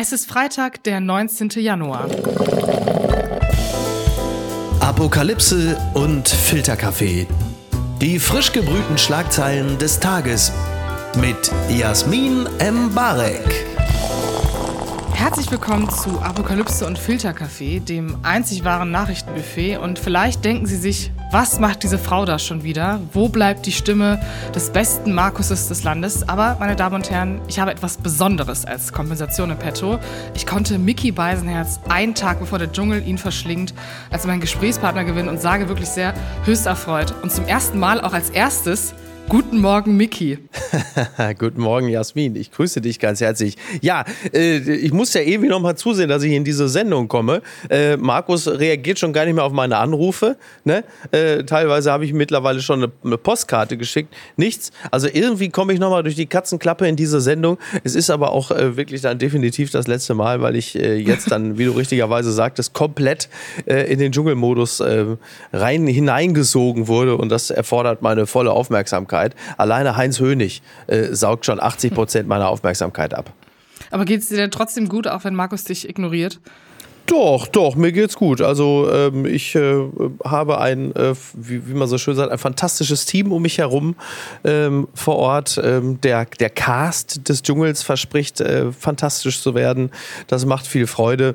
Es ist Freitag, der 19. Januar. Apokalypse und Filterkaffee. Die frisch gebrühten Schlagzeilen des Tages mit Jasmin Mbarek. Herzlich willkommen zu Apokalypse und Filterkaffee, dem einzig wahren Nachrichtenbuffet. Und vielleicht denken Sie sich, was macht diese Frau da schon wieder? Wo bleibt die Stimme des besten Markuses des Landes? Aber, meine Damen und Herren, ich habe etwas Besonderes als Kompensation im Petto. Ich konnte Mickey Beisenherz einen Tag bevor der Dschungel ihn verschlingt, als meinen Gesprächspartner gewinnen und sage wirklich sehr höchst erfreut. Und zum ersten Mal auch als erstes Guten Morgen, Miki. Guten Morgen, Jasmin. Ich grüße dich ganz herzlich. Ja, äh, ich muss ja irgendwie noch mal zusehen, dass ich in diese Sendung komme. Äh, Markus reagiert schon gar nicht mehr auf meine Anrufe. Ne? Äh, teilweise habe ich mittlerweile schon eine, eine, Postkarte geschickt. Nichts. Also irgendwie komme ich noch mal durch die Katzenklappe in diese Sendung. Es ist aber auch äh, wirklich dann definitiv das letzte Mal, weil ich äh, jetzt dann, wie du richtigerweise sagtest, komplett äh, in den Dschungelmodus rein hineingesogen wurde und das erfordert meine volle Aufmerksamkeit. Aufmerksamkeit. Alleine Heinz Hönig äh, saugt schon 80 Prozent meiner Aufmerksamkeit ab. Aber geht es dir denn trotzdem gut, auch wenn Markus dich ignoriert? Doch, doch, mir geht's gut. Also ähm, ich äh, habe ein, äh, wie, wie, man so schön sagt, ein fantastisches Team um mich herum ähm, vor Ort. Ähm, der, der Cast des Dschungels verspricht äh, fantastisch zu werden. Das macht viel Freude.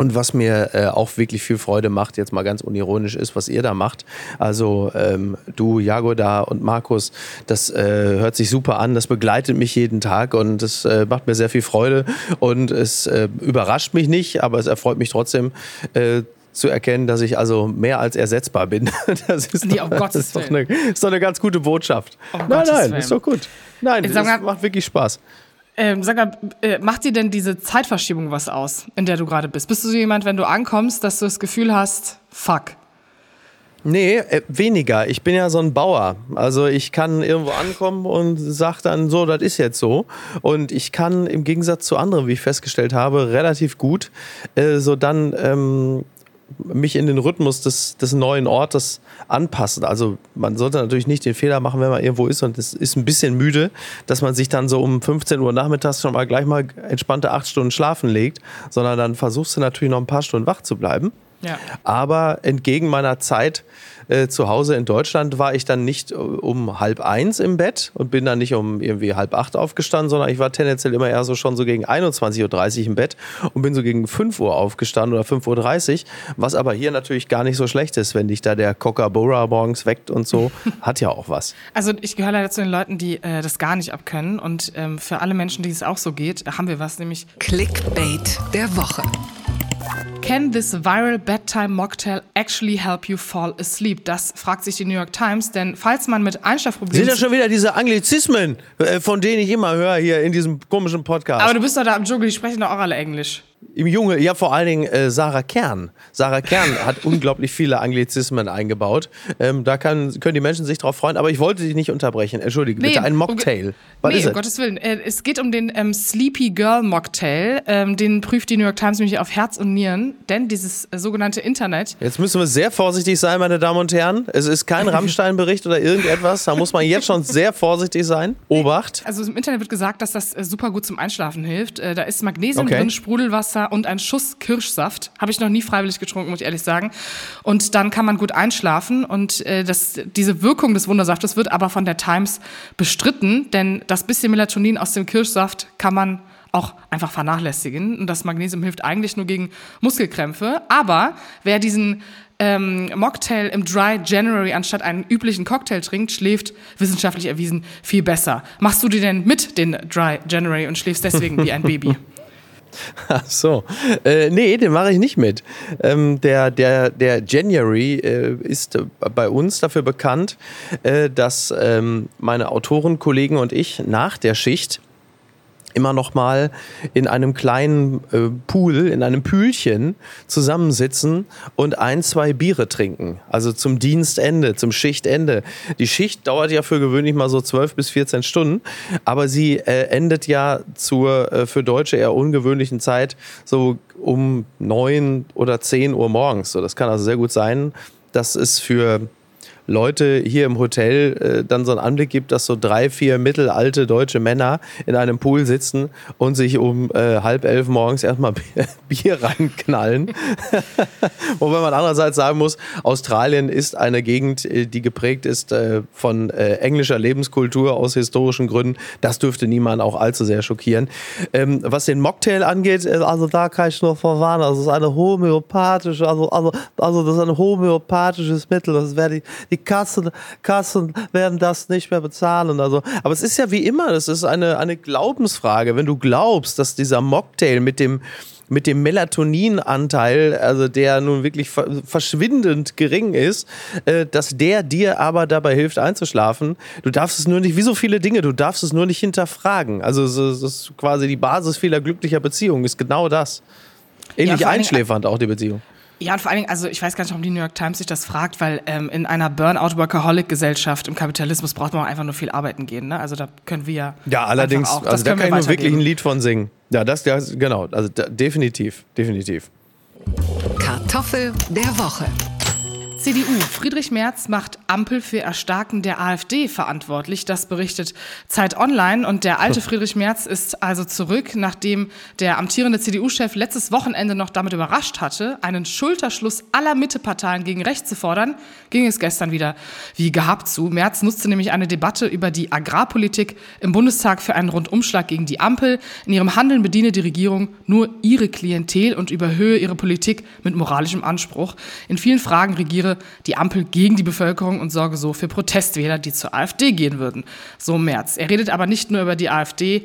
Und was mir äh, auch wirklich viel Freude macht, jetzt mal ganz unironisch ist, was ihr da macht. Also ähm, du, Jagoda und Markus, das äh, hört sich super an, das begleitet mich jeden Tag und das äh, macht mir sehr viel Freude und es äh, überrascht mich nicht, aber es erfreut mich trotzdem äh, zu erkennen, dass ich also mehr als ersetzbar bin. Das ist, nee, doch, das ist, doch, eine, ist doch eine ganz gute Botschaft. Um nein, Gottes nein, Willen. ist doch gut. Nein, das macht wirklich Spaß. Ähm, sag mal, äh, macht dir denn diese Zeitverschiebung was aus, in der du gerade bist? Bist du so jemand, wenn du ankommst, dass du das Gefühl hast, fuck? Nee, äh, weniger. Ich bin ja so ein Bauer. Also ich kann irgendwo ankommen und sage dann so, das ist jetzt so. Und ich kann im Gegensatz zu anderen, wie ich festgestellt habe, relativ gut äh, so dann ähm, mich in den Rhythmus des, des neuen Ortes anpassen. Also man sollte natürlich nicht den Fehler machen, wenn man irgendwo ist und es ist ein bisschen müde, dass man sich dann so um 15 Uhr nachmittags schon mal gleich mal entspannte acht Stunden schlafen legt, sondern dann versuchst du natürlich noch ein paar Stunden wach zu bleiben. Ja. Aber entgegen meiner Zeit äh, zu Hause in Deutschland war ich dann nicht äh, um halb eins im Bett und bin dann nicht um irgendwie halb acht aufgestanden, sondern ich war tendenziell immer eher so schon so gegen 21.30 Uhr im Bett und bin so gegen 5 Uhr aufgestanden oder 5.30 Uhr, was aber hier natürlich gar nicht so schlecht ist, wenn dich da der Coca-Bora morgens weckt und so, hat ja auch was. Also ich gehöre leider zu den Leuten, die äh, das gar nicht abkönnen und ähm, für alle Menschen, die es auch so geht, haben wir was, nämlich Clickbait der Woche. Can this viral bedtime mocktail actually help you fall asleep? Das fragt sich die New York Times, denn falls man mit Einschlafproblemen... Sind das schon wieder diese Anglizismen, äh, von denen ich immer höre hier in diesem komischen Podcast? Aber du bist doch da im Dschungel, die sprechen doch auch alle Englisch. Im Junge, ja vor allen Dingen äh, Sarah Kern. Sarah Kern hat unglaublich viele Anglizismen eingebaut. Ähm, da kann, können die Menschen sich drauf freuen. Aber ich wollte dich nicht unterbrechen. Entschuldige, nee, bitte ein Mocktail. Was nee, ist um Gottes Willen. Äh, es geht um den ähm, Sleepy Girl Mocktail. Ähm, den prüft die New York Times nämlich auf Herz und Nieren. Denn dieses äh, sogenannte Internet. Jetzt müssen wir sehr vorsichtig sein, meine Damen und Herren. Es ist kein Rammstein-Bericht oder irgendetwas. Da muss man jetzt schon sehr vorsichtig sein. Obacht. Also im Internet wird gesagt, dass das äh, super gut zum Einschlafen hilft. Äh, da ist Magnesium okay. drin, Sprudelwasser Wasser und ein Schuss Kirschsaft. Habe ich noch nie freiwillig getrunken, muss ich ehrlich sagen. Und dann kann man gut einschlafen. Und äh, das, diese Wirkung des Wundersaftes wird aber von der Times bestritten, denn das bisschen Melatonin aus dem Kirschsaft kann man auch einfach vernachlässigen. Und das Magnesium hilft eigentlich nur gegen Muskelkrämpfe. Aber wer diesen ähm, Mocktail im Dry January anstatt einen üblichen Cocktail trinkt, schläft wissenschaftlich erwiesen viel besser. Machst du dir denn mit den Dry January und schläfst deswegen wie ein Baby? Ach so. Äh, nee, den mache ich nicht mit. Ähm, der, der, der January äh, ist bei uns dafür bekannt, äh, dass ähm, meine Autorenkollegen und ich nach der Schicht immer noch mal in einem kleinen äh, Pool, in einem Pühlchen zusammensitzen und ein, zwei Biere trinken. Also zum Dienstende, zum Schichtende. Die Schicht dauert ja für gewöhnlich mal so 12 bis 14 Stunden, aber sie äh, endet ja zur äh, für Deutsche eher ungewöhnlichen Zeit so um 9 oder 10 Uhr morgens. So, das kann also sehr gut sein, dass es für Leute hier im Hotel äh, dann so einen Anblick gibt, dass so drei, vier mittelalte deutsche Männer in einem Pool sitzen und sich um äh, halb elf morgens erstmal Bier, Bier reinknallen. Wobei man andererseits sagen muss, Australien ist eine Gegend, äh, die geprägt ist äh, von äh, englischer Lebenskultur aus historischen Gründen. Das dürfte niemand auch allzu sehr schockieren. Ähm, was den Mocktail angeht, äh, also da kann ich nur verwarnen. Also es ist eine homöopathische, also, also, also das ist ein homöopathisches Mittel. Das wäre die, die Kassen, Kassen werden das nicht mehr bezahlen. Also, aber es ist ja wie immer, das ist eine, eine Glaubensfrage. Wenn du glaubst, dass dieser Mocktail mit dem mit dem Melatoninanteil, also der nun wirklich verschwindend gering ist, äh, dass der dir aber dabei hilft einzuschlafen. Du darfst es nur nicht, wie so viele Dinge, du darfst es nur nicht hinterfragen. Also es ist quasi die Basis vieler glücklicher Beziehungen, ist genau das. Ähnlich ja, einschläfernd auch die Beziehung. Ja, und vor allen Dingen, also ich weiß gar nicht, warum die New York Times sich das fragt, weil ähm, in einer Burnout-Workaholic-Gesellschaft im Kapitalismus braucht man auch einfach nur viel arbeiten gehen. Ne? Also da können wir ja. Ja, allerdings, auch, also da kann ich nur wirklich ein Lied von singen. Ja, das, das genau. Also da, definitiv, definitiv. Kartoffel der Woche. CDU. Friedrich Merz macht Ampel für Erstarken der AfD verantwortlich. Das berichtet Zeit Online. Und der alte Friedrich Merz ist also zurück, nachdem der amtierende CDU-Chef letztes Wochenende noch damit überrascht hatte, einen Schulterschluss aller Mitteparteien gegen rechts zu fordern, ging es gestern wieder wie gehabt zu. Merz nutzte nämlich eine Debatte über die Agrarpolitik im Bundestag für einen Rundumschlag gegen die Ampel. In ihrem Handeln bediene die Regierung nur ihre Klientel und überhöhe ihre Politik mit moralischem Anspruch. In vielen Fragen regiere wäre die Ampel gegen die Bevölkerung und sorge so für Protestwähler, die zur AfD gehen würden. So Merz. Er redet aber nicht nur über die AfD,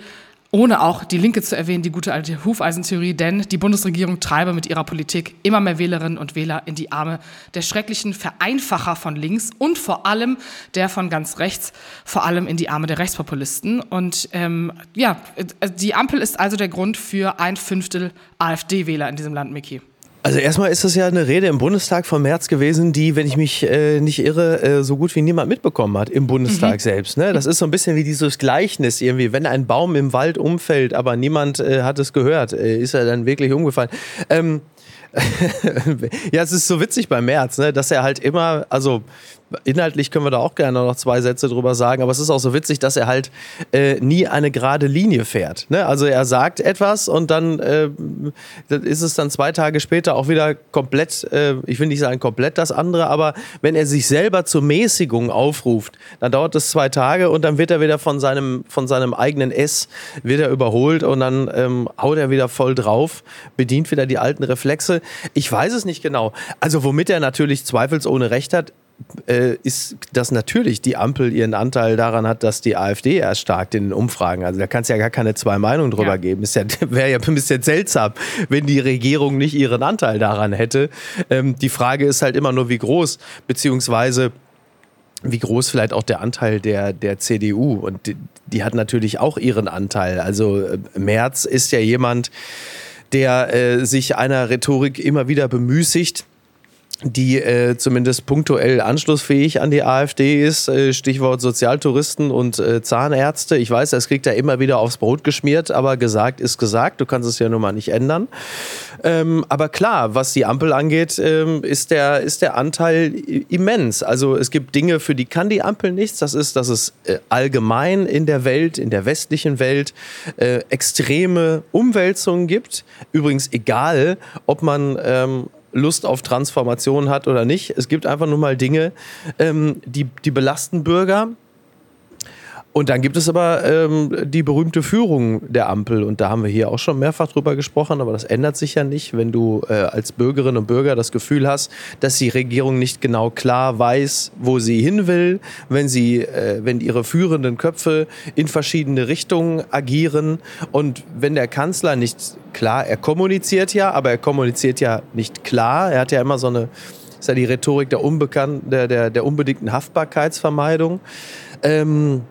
ohne auch die Linke zu erwähnen, die gute alte Hufeisentheorie, denn die Bundesregierung treibe mit ihrer Politik immer mehr Wählerinnen und Wähler in die Arme der schrecklichen Vereinfacher von links und vor allem der von ganz rechts, vor allem in die Arme der Rechtspopulisten. Und ähm, ja, die Ampel ist also der Grund für ein Fünftel AfD-Wähler in diesem Land, Miki. Also erstmal ist das ja eine Rede im Bundestag vom März gewesen, die, wenn ich mich äh, nicht irre, äh, so gut wie niemand mitbekommen hat im Bundestag mhm. selbst. Ne? Das ist so ein bisschen wie dieses Gleichnis irgendwie, wenn ein Baum im Wald umfällt, aber niemand äh, hat es gehört, äh, ist er dann wirklich umgefallen. Ähm, ja, es ist so witzig bei Merz, ne, dass er halt immer, also inhaltlich können wir da auch gerne noch zwei Sätze drüber sagen, aber es ist auch so witzig, dass er halt äh, nie eine gerade Linie fährt. Ne? Also er sagt etwas und dann äh, ist es dann zwei Tage später auch wieder komplett, äh, ich will nicht sagen komplett das andere, aber wenn er sich selber zur Mäßigung aufruft, dann dauert es zwei Tage und dann wird er wieder von seinem, von seinem eigenen S wird er überholt und dann ähm, haut er wieder voll drauf, bedient wieder die alten Reflexe. Ich weiß es nicht genau. Also womit er natürlich zweifelsohne recht hat, äh, ist, dass natürlich die Ampel ihren Anteil daran hat, dass die AfD erstarkt in den Umfragen. Also da kann es ja gar keine zwei Meinungen drüber ja. geben. ja, wäre ja ein bisschen seltsam, wenn die Regierung nicht ihren Anteil daran hätte. Ähm, die Frage ist halt immer nur, wie groß, beziehungsweise wie groß vielleicht auch der Anteil der, der CDU. Und die, die hat natürlich auch ihren Anteil. Also äh, Merz ist ja jemand, der äh, sich einer Rhetorik immer wieder bemüßigt die äh, zumindest punktuell anschlussfähig an die AfD ist. Äh, Stichwort Sozialtouristen und äh, Zahnärzte. Ich weiß, das kriegt er immer wieder aufs Brot geschmiert, aber gesagt ist gesagt. Du kannst es ja nun mal nicht ändern. Ähm, aber klar, was die Ampel angeht, ähm, ist, der, ist der Anteil immens. Also es gibt Dinge, für die kann die Ampel nichts. Das ist, dass es äh, allgemein in der Welt, in der westlichen Welt, äh, extreme Umwälzungen gibt. Übrigens egal, ob man ähm, Lust auf Transformation hat oder nicht. Es gibt einfach nur mal Dinge, ähm, die, die belasten Bürger. Und dann gibt es aber ähm, die berühmte Führung der Ampel. Und da haben wir hier auch schon mehrfach drüber gesprochen, aber das ändert sich ja nicht, wenn du äh, als Bürgerin und Bürger das Gefühl hast, dass die Regierung nicht genau klar weiß, wo sie hin will, wenn sie, äh, wenn ihre führenden Köpfe in verschiedene Richtungen agieren und wenn der Kanzler nicht klar, er kommuniziert ja, aber er kommuniziert ja nicht klar. Er hat ja immer so eine, ist ja die Rhetorik der, unbekannten, der, der, der unbedingten Haftbarkeitsvermeidung. Ähm,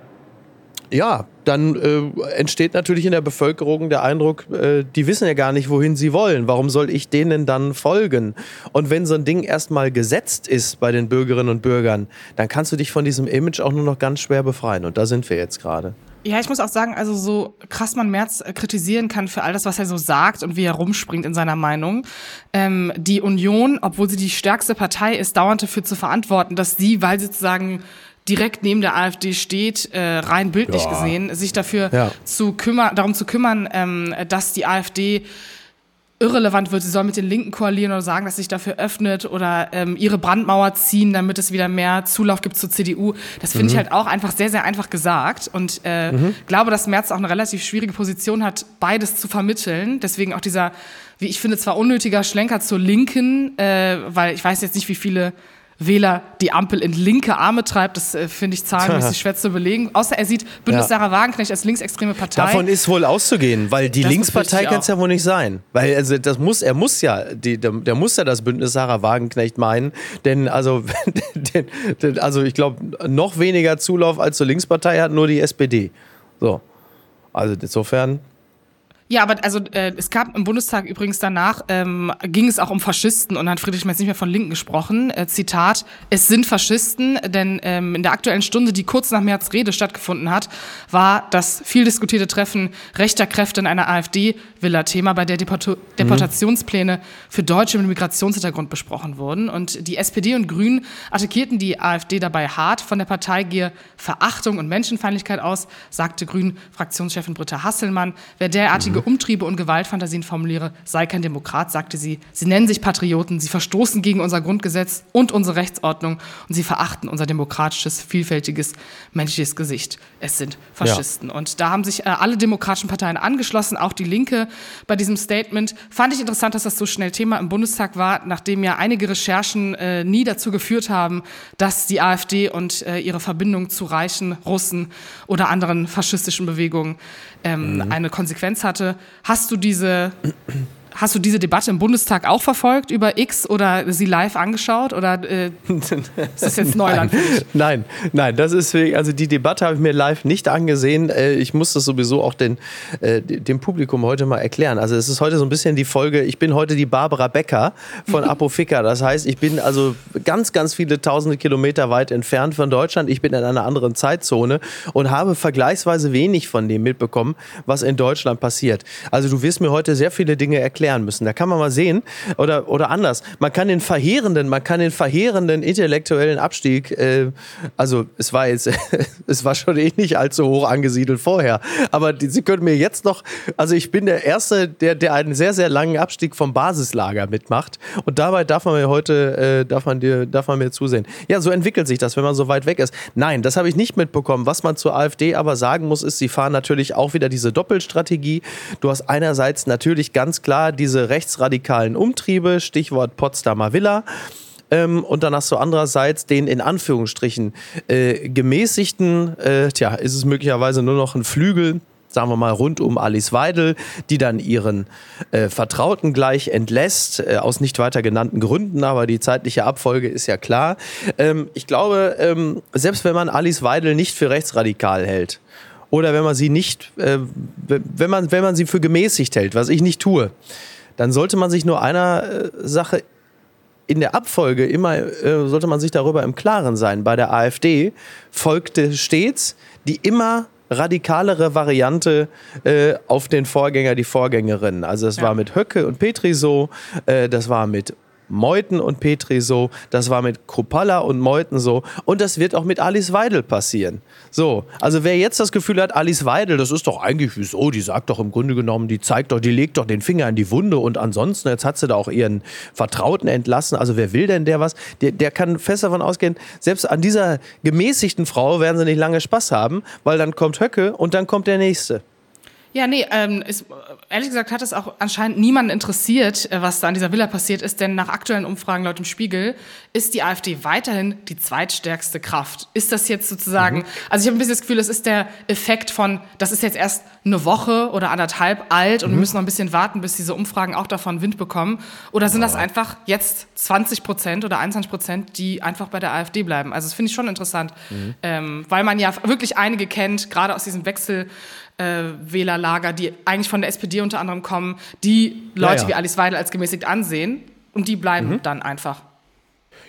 ja, dann äh, entsteht natürlich in der Bevölkerung der Eindruck, äh, die wissen ja gar nicht, wohin sie wollen. Warum soll ich denen dann folgen? Und wenn so ein Ding erstmal gesetzt ist bei den Bürgerinnen und Bürgern, dann kannst du dich von diesem Image auch nur noch ganz schwer befreien. Und da sind wir jetzt gerade. Ja, ich muss auch sagen, also so krass man Merz äh, kritisieren kann für all das, was er so sagt und wie er rumspringt in seiner Meinung. Ähm, die Union, obwohl sie die stärkste Partei ist, dauernd dafür zu verantworten, dass sie, weil sie sozusagen direkt neben der AfD steht, äh, rein bildlich ja. gesehen, sich dafür ja. zu kümmern, darum zu kümmern, ähm, dass die AfD irrelevant wird. Sie soll mit den Linken koalieren oder sagen, dass sich dafür öffnet oder ähm, ihre Brandmauer ziehen, damit es wieder mehr Zulauf gibt zur CDU. Das finde mhm. ich halt auch einfach sehr, sehr einfach gesagt und äh, mhm. glaube, dass Merz auch eine relativ schwierige Position hat, beides zu vermitteln. Deswegen auch dieser, wie ich finde, zwar unnötiger Schlenker zur Linken, äh, weil ich weiß jetzt nicht, wie viele Wähler die Ampel in linke Arme treibt. Das äh, finde ich zahlenmäßig schwer zu belegen. Außer er sieht Bündnis ja. Sarah Wagenknecht als linksextreme Partei. Davon ist wohl auszugehen, weil die das Linkspartei kann es ja wohl nicht sein. Weil also das muss, er muss ja, die, der, der, muss ja das Bündnis Sarah Wagenknecht meinen. Denn also, denn, also ich glaube, noch weniger Zulauf als zur Linkspartei hat nur die SPD. So. Also insofern ja, aber also äh, es gab im Bundestag übrigens danach, ähm, ging es auch um Faschisten und dann hat Friedrich Merz nicht mehr von Linken gesprochen. Äh, Zitat, es sind Faschisten, denn ähm, in der aktuellen Stunde, die kurz nach Merz Rede stattgefunden hat, war das viel diskutierte Treffen rechter Kräfte in einer AfD-Villa Thema, bei der Deport mhm. Deportationspläne für Deutsche mit Migrationshintergrund besprochen wurden. Und die SPD und Grünen attackierten die AfD dabei hart. Von der Partei gehe Verachtung und Menschenfeindlichkeit aus, sagte Grünen-Fraktionschefin Britta Hasselmann. Wer derartige mhm. Umtriebe und Gewaltfantasien formuliere, sei kein Demokrat, sagte sie. Sie nennen sich Patrioten, sie verstoßen gegen unser Grundgesetz und unsere Rechtsordnung und sie verachten unser demokratisches, vielfältiges, menschliches Gesicht. Es sind Faschisten. Ja. Und da haben sich äh, alle demokratischen Parteien angeschlossen, auch die Linke bei diesem Statement. Fand ich interessant, dass das so schnell Thema im Bundestag war, nachdem ja einige Recherchen äh, nie dazu geführt haben, dass die AfD und äh, ihre Verbindung zu reichen Russen oder anderen faschistischen Bewegungen ähm, mhm. eine Konsequenz hatte. Hast du diese Hast du diese Debatte im Bundestag auch verfolgt über X oder sie live angeschaut oder äh, ist das jetzt Neuland? nein, nein, nein, das ist also die Debatte habe ich mir live nicht angesehen. Äh, ich muss das sowieso auch den, äh, dem Publikum heute mal erklären. Also es ist heute so ein bisschen die Folge. Ich bin heute die Barbara Becker von Apofika. Das heißt, ich bin also ganz, ganz viele tausende Kilometer weit entfernt von Deutschland. Ich bin in einer anderen Zeitzone und habe vergleichsweise wenig von dem mitbekommen, was in Deutschland passiert. Also du wirst mir heute sehr viele Dinge erklären erklären müssen. Da kann man mal sehen, oder, oder anders, man kann den verheerenden, man kann den verheerenden intellektuellen Abstieg, äh, also es war jetzt, es war schon eh nicht allzu hoch angesiedelt vorher, aber die, Sie können mir jetzt noch, also ich bin der Erste, der, der einen sehr, sehr langen Abstieg vom Basislager mitmacht und dabei darf man mir heute, äh, darf, man dir, darf man mir zusehen. Ja, so entwickelt sich das, wenn man so weit weg ist. Nein, das habe ich nicht mitbekommen. Was man zur AfD aber sagen muss, ist, sie fahren natürlich auch wieder diese Doppelstrategie. Du hast einerseits natürlich ganz klar diese rechtsradikalen Umtriebe, Stichwort Potsdamer Villa. Ähm, und dann hast du andererseits den in Anführungsstrichen äh, gemäßigten, äh, tja, ist es möglicherweise nur noch ein Flügel, sagen wir mal, rund um Alice Weidel, die dann ihren äh, Vertrauten gleich entlässt, äh, aus nicht weiter genannten Gründen, aber die zeitliche Abfolge ist ja klar. Ähm, ich glaube, ähm, selbst wenn man Alice Weidel nicht für rechtsradikal hält, oder wenn man sie nicht, äh, wenn, man, wenn man sie für gemäßigt hält, was ich nicht tue, dann sollte man sich nur einer äh, Sache in der Abfolge immer, äh, sollte man sich darüber im Klaren sein. Bei der AfD folgte stets die immer radikalere Variante äh, auf den Vorgänger, die Vorgängerin. Also es ja. war mit Höcke und Petri so, äh, das war mit Meuthen und Petri so, das war mit Kruppalla und Meuthen so und das wird auch mit Alice Weidel passieren. So, also wer jetzt das Gefühl hat, Alice Weidel, das ist doch eigentlich wieso, die sagt doch im Grunde genommen, die zeigt doch, die legt doch den Finger in die Wunde und ansonsten, jetzt hat sie da auch ihren Vertrauten entlassen, also wer will denn der was? Der, der kann fest davon ausgehen, selbst an dieser gemäßigten Frau werden sie nicht lange Spaß haben, weil dann kommt Höcke und dann kommt der Nächste. Ja, nee, ähm, ist, ehrlich gesagt hat es auch anscheinend niemanden interessiert, äh, was da an dieser Villa passiert ist, denn nach aktuellen Umfragen laut dem Spiegel ist die AfD weiterhin die zweitstärkste Kraft. Ist das jetzt sozusagen, mhm. also ich habe ein bisschen das Gefühl, es ist der Effekt von, das ist jetzt erst eine Woche oder anderthalb alt und mhm. wir müssen noch ein bisschen warten, bis diese Umfragen auch davon Wind bekommen. Oder sind das einfach jetzt 20 Prozent oder 21 Prozent, die einfach bei der AfD bleiben? Also das finde ich schon interessant, mhm. ähm, weil man ja wirklich einige kennt, gerade aus diesem Wechsel äh, Wählerlager, die eigentlich von der SPD unter anderem kommen, die Leute ja, ja. wie Alice Weidel als gemäßigt ansehen und die bleiben mhm. dann einfach.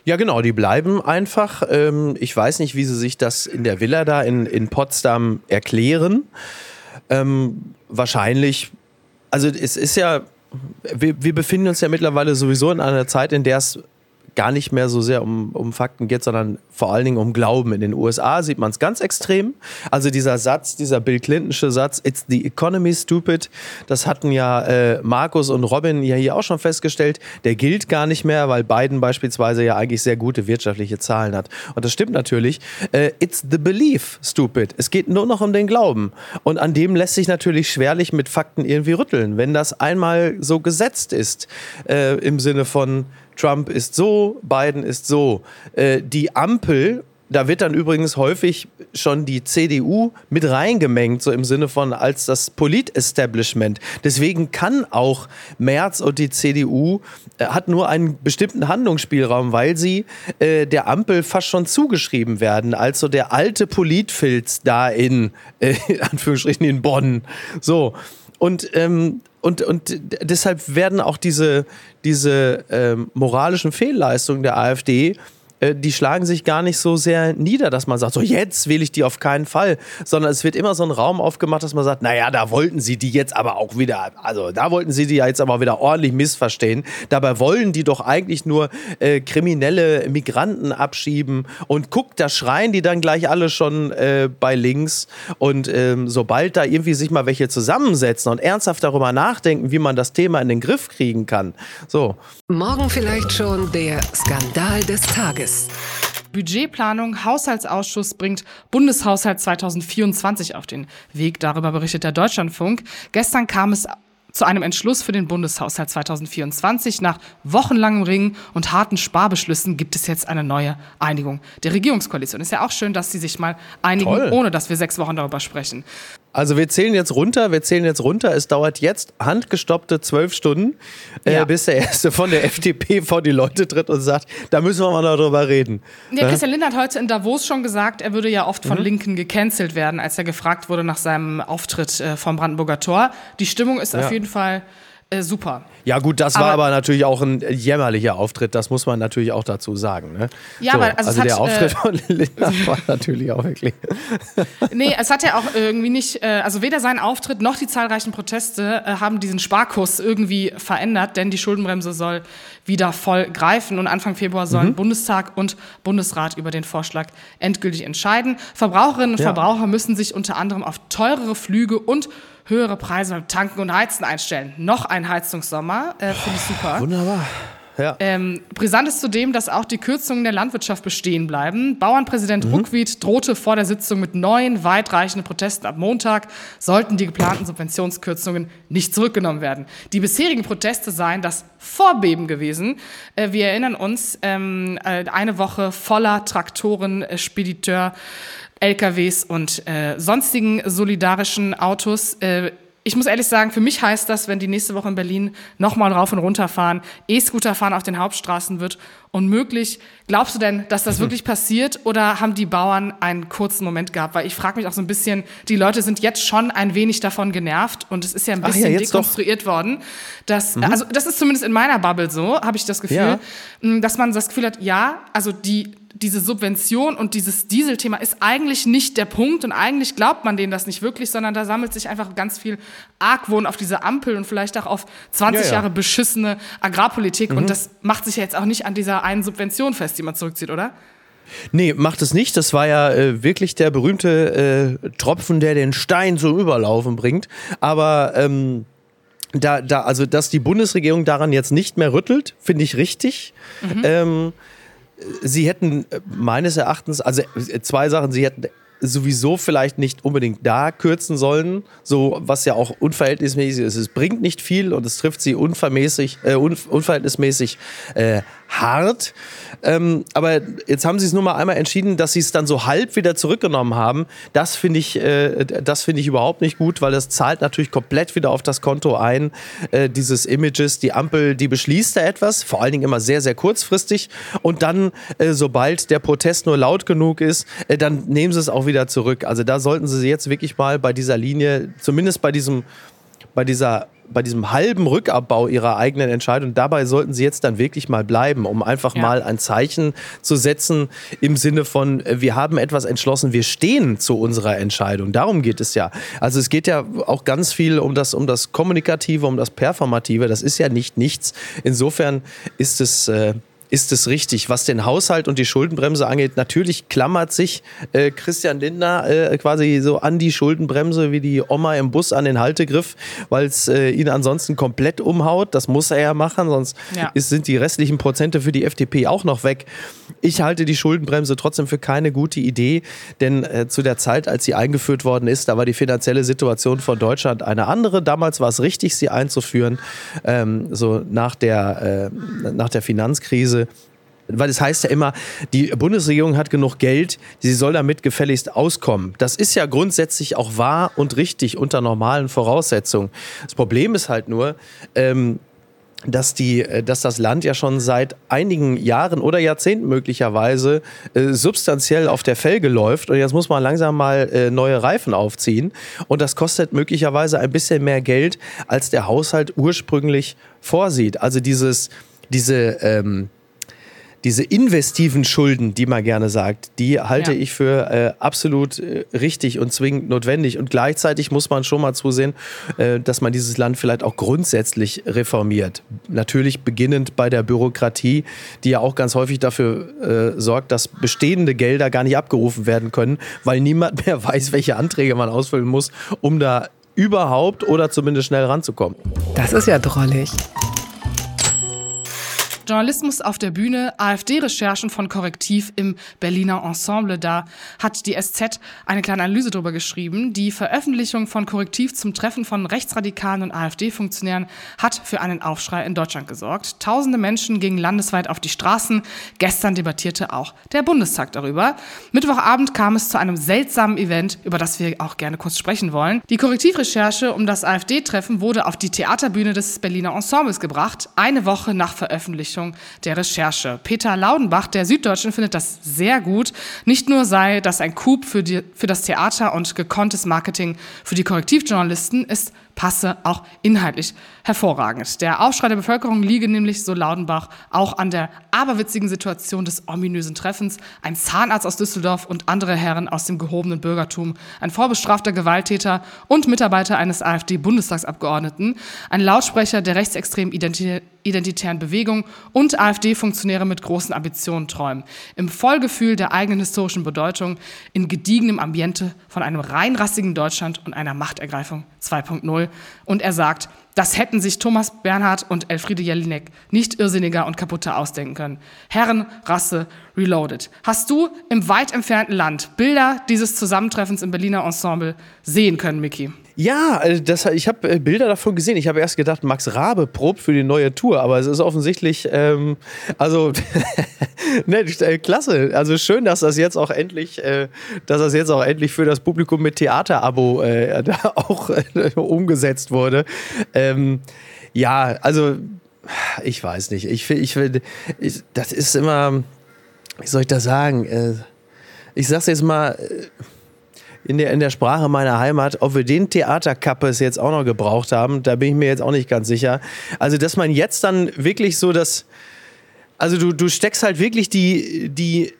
Ja, genau, die bleiben einfach. Ähm, ich weiß nicht, wie sie sich das in der Villa da in, in Potsdam erklären. Ähm, wahrscheinlich, also es ist ja, wir, wir befinden uns ja mittlerweile sowieso in einer Zeit, in der es gar nicht mehr so sehr um, um Fakten geht, sondern vor allen Dingen um Glauben. In den USA sieht man es ganz extrem. Also dieser Satz, dieser Bill Clintonsche Satz, It's the economy stupid, das hatten ja äh, Markus und Robin ja hier auch schon festgestellt, der gilt gar nicht mehr, weil Biden beispielsweise ja eigentlich sehr gute wirtschaftliche Zahlen hat. Und das stimmt natürlich. Äh, it's the belief stupid. Es geht nur noch um den Glauben. Und an dem lässt sich natürlich schwerlich mit Fakten irgendwie rütteln. Wenn das einmal so gesetzt ist, äh, im Sinne von, Trump ist so, Biden ist so. Äh, die Ampel da wird dann übrigens häufig schon die CDU mit reingemengt, so im Sinne von als das Polit-Establishment. Deswegen kann auch Merz und die CDU äh, hat nur einen bestimmten Handlungsspielraum, weil sie äh, der Ampel fast schon zugeschrieben werden, als so der alte Politfilz da in, äh, in Anführungsstrichen in Bonn. So. Und ähm, und, und deshalb werden auch diese, diese ähm, moralischen Fehlleistungen der AfD äh, die schlagen sich gar nicht so sehr nieder, dass man sagt, so jetzt wähle ich die auf keinen Fall, sondern es wird immer so ein Raum aufgemacht, dass man sagt, naja, da wollten sie die jetzt aber auch wieder, also da wollten sie die ja jetzt aber wieder ordentlich missverstehen. Dabei wollen die doch eigentlich nur äh, kriminelle Migranten abschieben und guckt, da schreien die dann gleich alle schon äh, bei links und ähm, sobald da irgendwie sich mal welche zusammensetzen und ernsthaft darüber nachdenken, wie man das Thema in den Griff kriegen kann, so. Morgen vielleicht schon der Skandal des Tages. Budgetplanung, Haushaltsausschuss bringt Bundeshaushalt 2024 auf den Weg. Darüber berichtet der Deutschlandfunk. Gestern kam es zu einem Entschluss für den Bundeshaushalt 2024. Nach wochenlangem Ringen und harten Sparbeschlüssen gibt es jetzt eine neue Einigung der Regierungskoalition. Ist ja auch schön, dass sie sich mal einigen, Toll. ohne dass wir sechs Wochen darüber sprechen. Also wir zählen jetzt runter, wir zählen jetzt runter. Es dauert jetzt handgestoppte zwölf Stunden, äh, ja. bis der Erste von der FDP vor die Leute tritt und sagt, da müssen wir mal darüber reden. Ja, Christian Lindner hat heute in Davos schon gesagt, er würde ja oft von mhm. Linken gecancelt werden, als er gefragt wurde nach seinem Auftritt äh, vom Brandenburger Tor. Die Stimmung ist ja. auf jeden Fall äh, super. Ja, gut, das aber, war aber natürlich auch ein jämmerlicher Auftritt, das muss man natürlich auch dazu sagen. Ne? Ja, so, aber also, also der hat, Auftritt äh, von Lindner war natürlich auch wirklich. nee, es hat ja auch irgendwie nicht, äh, also weder sein Auftritt noch die zahlreichen Proteste äh, haben diesen Sparkurs irgendwie verändert, denn die Schuldenbremse soll wieder voll greifen und Anfang Februar sollen mhm. Bundestag und Bundesrat über den Vorschlag endgültig entscheiden. Verbraucherinnen und ja. Verbraucher müssen sich unter anderem auf teurere Flüge und höhere Preise beim Tanken und Heizen einstellen. Noch ein Heizungssommer, äh, finde ich super. Wunderbar. Ja. Ähm, brisant ist zudem, dass auch die Kürzungen der Landwirtschaft bestehen bleiben. Bauernpräsident mhm. Ruckwied drohte vor der Sitzung mit neuen, weitreichenden Protesten ab Montag, sollten die geplanten Subventionskürzungen nicht zurückgenommen werden. Die bisherigen Proteste seien das Vorbeben gewesen. Äh, wir erinnern uns, ähm, äh, eine Woche voller Traktoren, äh, Spediteur, LKWs und äh, sonstigen solidarischen Autos. Äh, ich muss ehrlich sagen, für mich heißt das, wenn die nächste Woche in Berlin nochmal rauf und runter fahren, E-Scooter fahren auf den Hauptstraßen wird, unmöglich. Glaubst du denn, dass das mhm. wirklich passiert oder haben die Bauern einen kurzen Moment gehabt? Weil ich frage mich auch so ein bisschen, die Leute sind jetzt schon ein wenig davon genervt und es ist ja ein bisschen ja, dekonstruiert doch. worden. Dass, mhm. Also das ist zumindest in meiner Bubble so, habe ich das Gefühl, ja. dass man das Gefühl hat, ja, also die diese Subvention und dieses Dieselthema ist eigentlich nicht der Punkt und eigentlich glaubt man denen das nicht wirklich, sondern da sammelt sich einfach ganz viel Argwohn auf diese Ampel und vielleicht auch auf 20 ja, ja. Jahre beschissene Agrarpolitik mhm. und das macht sich ja jetzt auch nicht an dieser einen Subvention fest, die man zurückzieht, oder? Nee, macht es nicht. Das war ja äh, wirklich der berühmte äh, Tropfen, der den Stein zum Überlaufen bringt. Aber ähm, da, da, also, dass die Bundesregierung daran jetzt nicht mehr rüttelt, finde ich richtig. Mhm. Ähm, sie hätten äh, meines Erachtens, also äh, zwei Sachen, sie hätten sowieso vielleicht nicht unbedingt da kürzen sollen, so was ja auch unverhältnismäßig ist. Es bringt nicht viel und es trifft sie unvermäßig, äh, unverhältnismäßig äh, hart. Ähm, aber jetzt haben sie es nur mal einmal entschieden, dass sie es dann so halb wieder zurückgenommen haben. Das finde ich, äh, das ich überhaupt nicht gut, weil das zahlt natürlich komplett wieder auf das Konto ein. Äh, dieses Images, die Ampel, die beschließt da etwas, vor allen Dingen immer sehr, sehr kurzfristig. Und dann, äh, sobald der Protest nur laut genug ist, äh, dann nehmen sie es auch wieder zurück. Also da sollten sie jetzt wirklich mal bei dieser Linie, zumindest bei diesem, bei dieser bei diesem halben Rückabbau ihrer eigenen Entscheidung, dabei sollten sie jetzt dann wirklich mal bleiben, um einfach ja. mal ein Zeichen zu setzen im Sinne von, äh, wir haben etwas entschlossen, wir stehen zu unserer Entscheidung. Darum geht es ja. Also es geht ja auch ganz viel um das, um das Kommunikative, um das Performative. Das ist ja nicht nichts. Insofern ist es. Äh, ist es richtig. Was den Haushalt und die Schuldenbremse angeht, natürlich klammert sich äh, Christian Lindner äh, quasi so an die Schuldenbremse wie die Oma im Bus an den Haltegriff, weil es äh, ihn ansonsten komplett umhaut. Das muss er ja machen, sonst ja. ist, sind die restlichen Prozente für die FDP auch noch weg. Ich halte die Schuldenbremse trotzdem für keine gute Idee, denn äh, zu der Zeit, als sie eingeführt worden ist, da war die finanzielle Situation von Deutschland eine andere. Damals war es richtig, sie einzuführen, ähm, so nach der, äh, nach der Finanzkrise. Krise. Weil es heißt ja immer, die Bundesregierung hat genug Geld, sie soll damit gefälligst auskommen. Das ist ja grundsätzlich auch wahr und richtig unter normalen Voraussetzungen. Das Problem ist halt nur, ähm, dass, die, äh, dass das Land ja schon seit einigen Jahren oder Jahrzehnten möglicherweise äh, substanziell auf der Felge läuft und jetzt muss man langsam mal äh, neue Reifen aufziehen und das kostet möglicherweise ein bisschen mehr Geld, als der Haushalt ursprünglich vorsieht. Also dieses, diese, ähm, diese investiven Schulden, die man gerne sagt, die halte ja. ich für äh, absolut äh, richtig und zwingend notwendig. Und gleichzeitig muss man schon mal zusehen, äh, dass man dieses Land vielleicht auch grundsätzlich reformiert. Natürlich beginnend bei der Bürokratie, die ja auch ganz häufig dafür äh, sorgt, dass bestehende Gelder gar nicht abgerufen werden können, weil niemand mehr weiß, welche Anträge man ausfüllen muss, um da überhaupt oder zumindest schnell ranzukommen. Das ist ja drollig. Journalismus auf der Bühne, AfD-Recherchen von Korrektiv im Berliner Ensemble. Da hat die SZ eine kleine Analyse darüber geschrieben. Die Veröffentlichung von Korrektiv zum Treffen von Rechtsradikalen und AfD-Funktionären hat für einen Aufschrei in Deutschland gesorgt. Tausende Menschen gingen landesweit auf die Straßen. Gestern debattierte auch der Bundestag darüber. Mittwochabend kam es zu einem seltsamen Event, über das wir auch gerne kurz sprechen wollen. Die Korrektivrecherche um das AfD-Treffen wurde auf die Theaterbühne des Berliner Ensembles gebracht, eine Woche nach Veröffentlichung Veröffentlichung der Recherche. Peter Laudenbach, der Süddeutschen, findet das sehr gut. Nicht nur sei das ein Coup für, die, für das Theater und gekonntes Marketing für die Korrektivjournalisten, ist passe auch inhaltlich hervorragend. Der Aufschrei der Bevölkerung liege nämlich, so Laudenbach, auch an der aberwitzigen Situation des ominösen Treffens. Ein Zahnarzt aus Düsseldorf und andere Herren aus dem gehobenen Bürgertum, ein vorbestrafter Gewalttäter und Mitarbeiter eines AfD-Bundestagsabgeordneten, ein Lautsprecher der rechtsextremen identitären Bewegung und AfD-Funktionäre mit großen Ambitionen träumen. Im Vollgefühl der eigenen historischen Bedeutung, in gediegenem Ambiente von einem reinrassigen Deutschland und einer Machtergreifung 2.0. Und er sagt, das hätten sich Thomas Bernhard und Elfriede Jelinek nicht irrsinniger und kaputter ausdenken können. Herren, Rasse, Reloaded. Hast du im weit entfernten Land Bilder dieses Zusammentreffens im Berliner Ensemble sehen können, Miki? Ja, äh, das, ich habe äh, Bilder davon gesehen. Ich habe erst gedacht, Max Rabe probt für die neue Tour, aber es ist offensichtlich, ähm, also ne, äh, klasse. Also schön, dass das jetzt auch endlich, äh, dass das jetzt auch endlich für das Publikum mit Theaterabo äh, auch äh, umgesetzt wurde. Ähm, ja, also ich weiß nicht. Ich finde, ich, ich, das ist immer, wie soll ich das sagen? ich sag's jetzt mal in der, in der Sprache meiner Heimat. Ob wir den Theaterkappes jetzt auch noch gebraucht haben, da bin ich mir jetzt auch nicht ganz sicher. Also, dass man jetzt dann wirklich so das. Also, du, du steckst halt wirklich die, die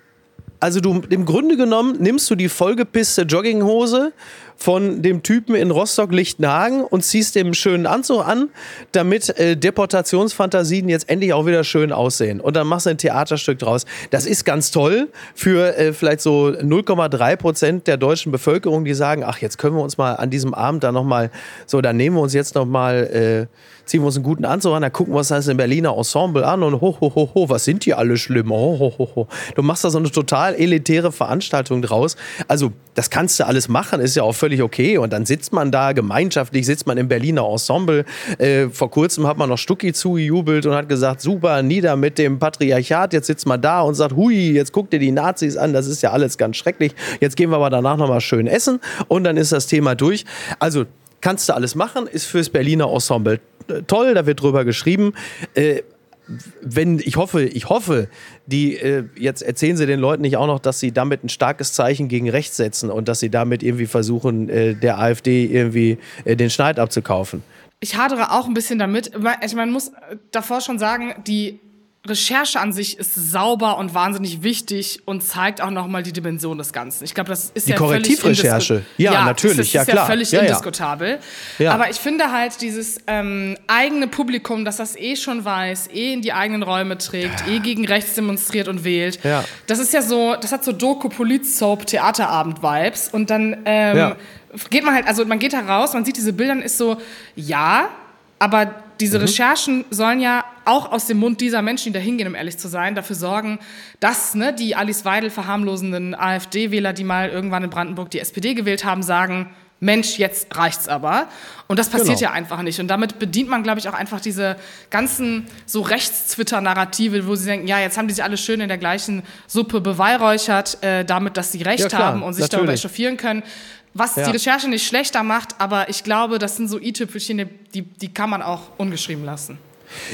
also du im Grunde genommen nimmst du die vollgepisste Jogginghose von dem Typen in Rostock-Lichtenhagen und ziehst dem schönen Anzug an, damit äh, Deportationsfantasien jetzt endlich auch wieder schön aussehen. Und dann machst du ein Theaterstück draus. Das ist ganz toll für äh, vielleicht so 0,3 Prozent der deutschen Bevölkerung, die sagen, ach, jetzt können wir uns mal an diesem Abend da nochmal, so, dann nehmen wir uns jetzt nochmal... Äh, ziehen wir uns einen guten Anzug an, dann gucken wir uns das im Berliner Ensemble an und ho, ho, ho, ho, was sind die alle schlimm? Ho, ho, ho, ho. Du machst da so eine total elitäre Veranstaltung draus. Also, das kannst du alles machen, ist ja auch völlig okay. Und dann sitzt man da gemeinschaftlich, sitzt man im Berliner Ensemble. Äh, vor kurzem hat man noch Stucki zugejubelt und hat gesagt, super, nieder mit dem Patriarchat. Jetzt sitzt man da und sagt, hui, jetzt guck dir die Nazis an, das ist ja alles ganz schrecklich. Jetzt gehen wir aber danach nochmal schön essen und dann ist das Thema durch. Also, kannst du alles machen, ist fürs Berliner Ensemble toll, da wird drüber geschrieben. Äh, wenn ich hoffe, ich hoffe, die äh, jetzt erzählen sie den Leuten nicht auch noch, dass sie damit ein starkes Zeichen gegen rechts setzen und dass sie damit irgendwie versuchen, äh, der AfD irgendwie äh, den Schneid abzukaufen. Ich hadere auch ein bisschen damit. Ich man muss davor schon sagen, die Recherche an sich ist sauber und wahnsinnig wichtig und zeigt auch nochmal die Dimension des Ganzen. Ich glaube, das ist die ja Korrektivrecherche. Ja, ja, natürlich, das ist, ja klar. ja völlig ja, indiskutabel. Ja. Aber ich finde halt dieses ähm, eigene Publikum, das das eh schon weiß, eh in die eigenen Räume trägt, eh gegen rechts demonstriert und wählt. Ja. Das ist ja so, das hat so Doku, Polit, Soap, Theaterabend-Vibes und dann ähm, geht man halt, also man geht da raus, man sieht diese Bilder und ist so, ja, aber diese mhm. Recherchen sollen ja auch aus dem Mund dieser Menschen, die da hingehen, um ehrlich zu sein, dafür sorgen, dass ne, die Alice Weidel verharmlosenden AfD-Wähler, die mal irgendwann in Brandenburg die SPD gewählt haben, sagen, Mensch, jetzt reicht's aber. Und das passiert genau. ja einfach nicht. Und damit bedient man, glaube ich, auch einfach diese ganzen so Rechts-Twitter-Narrative, wo sie denken, ja, jetzt haben die sich alle schön in der gleichen Suppe beweihräuchert, äh, damit, dass sie Recht ja, haben und sich natürlich. darüber echauffieren können. Was ja. die Recherche nicht schlechter macht, aber ich glaube, das sind so i-Tüpfelchen, die, die kann man auch ungeschrieben lassen.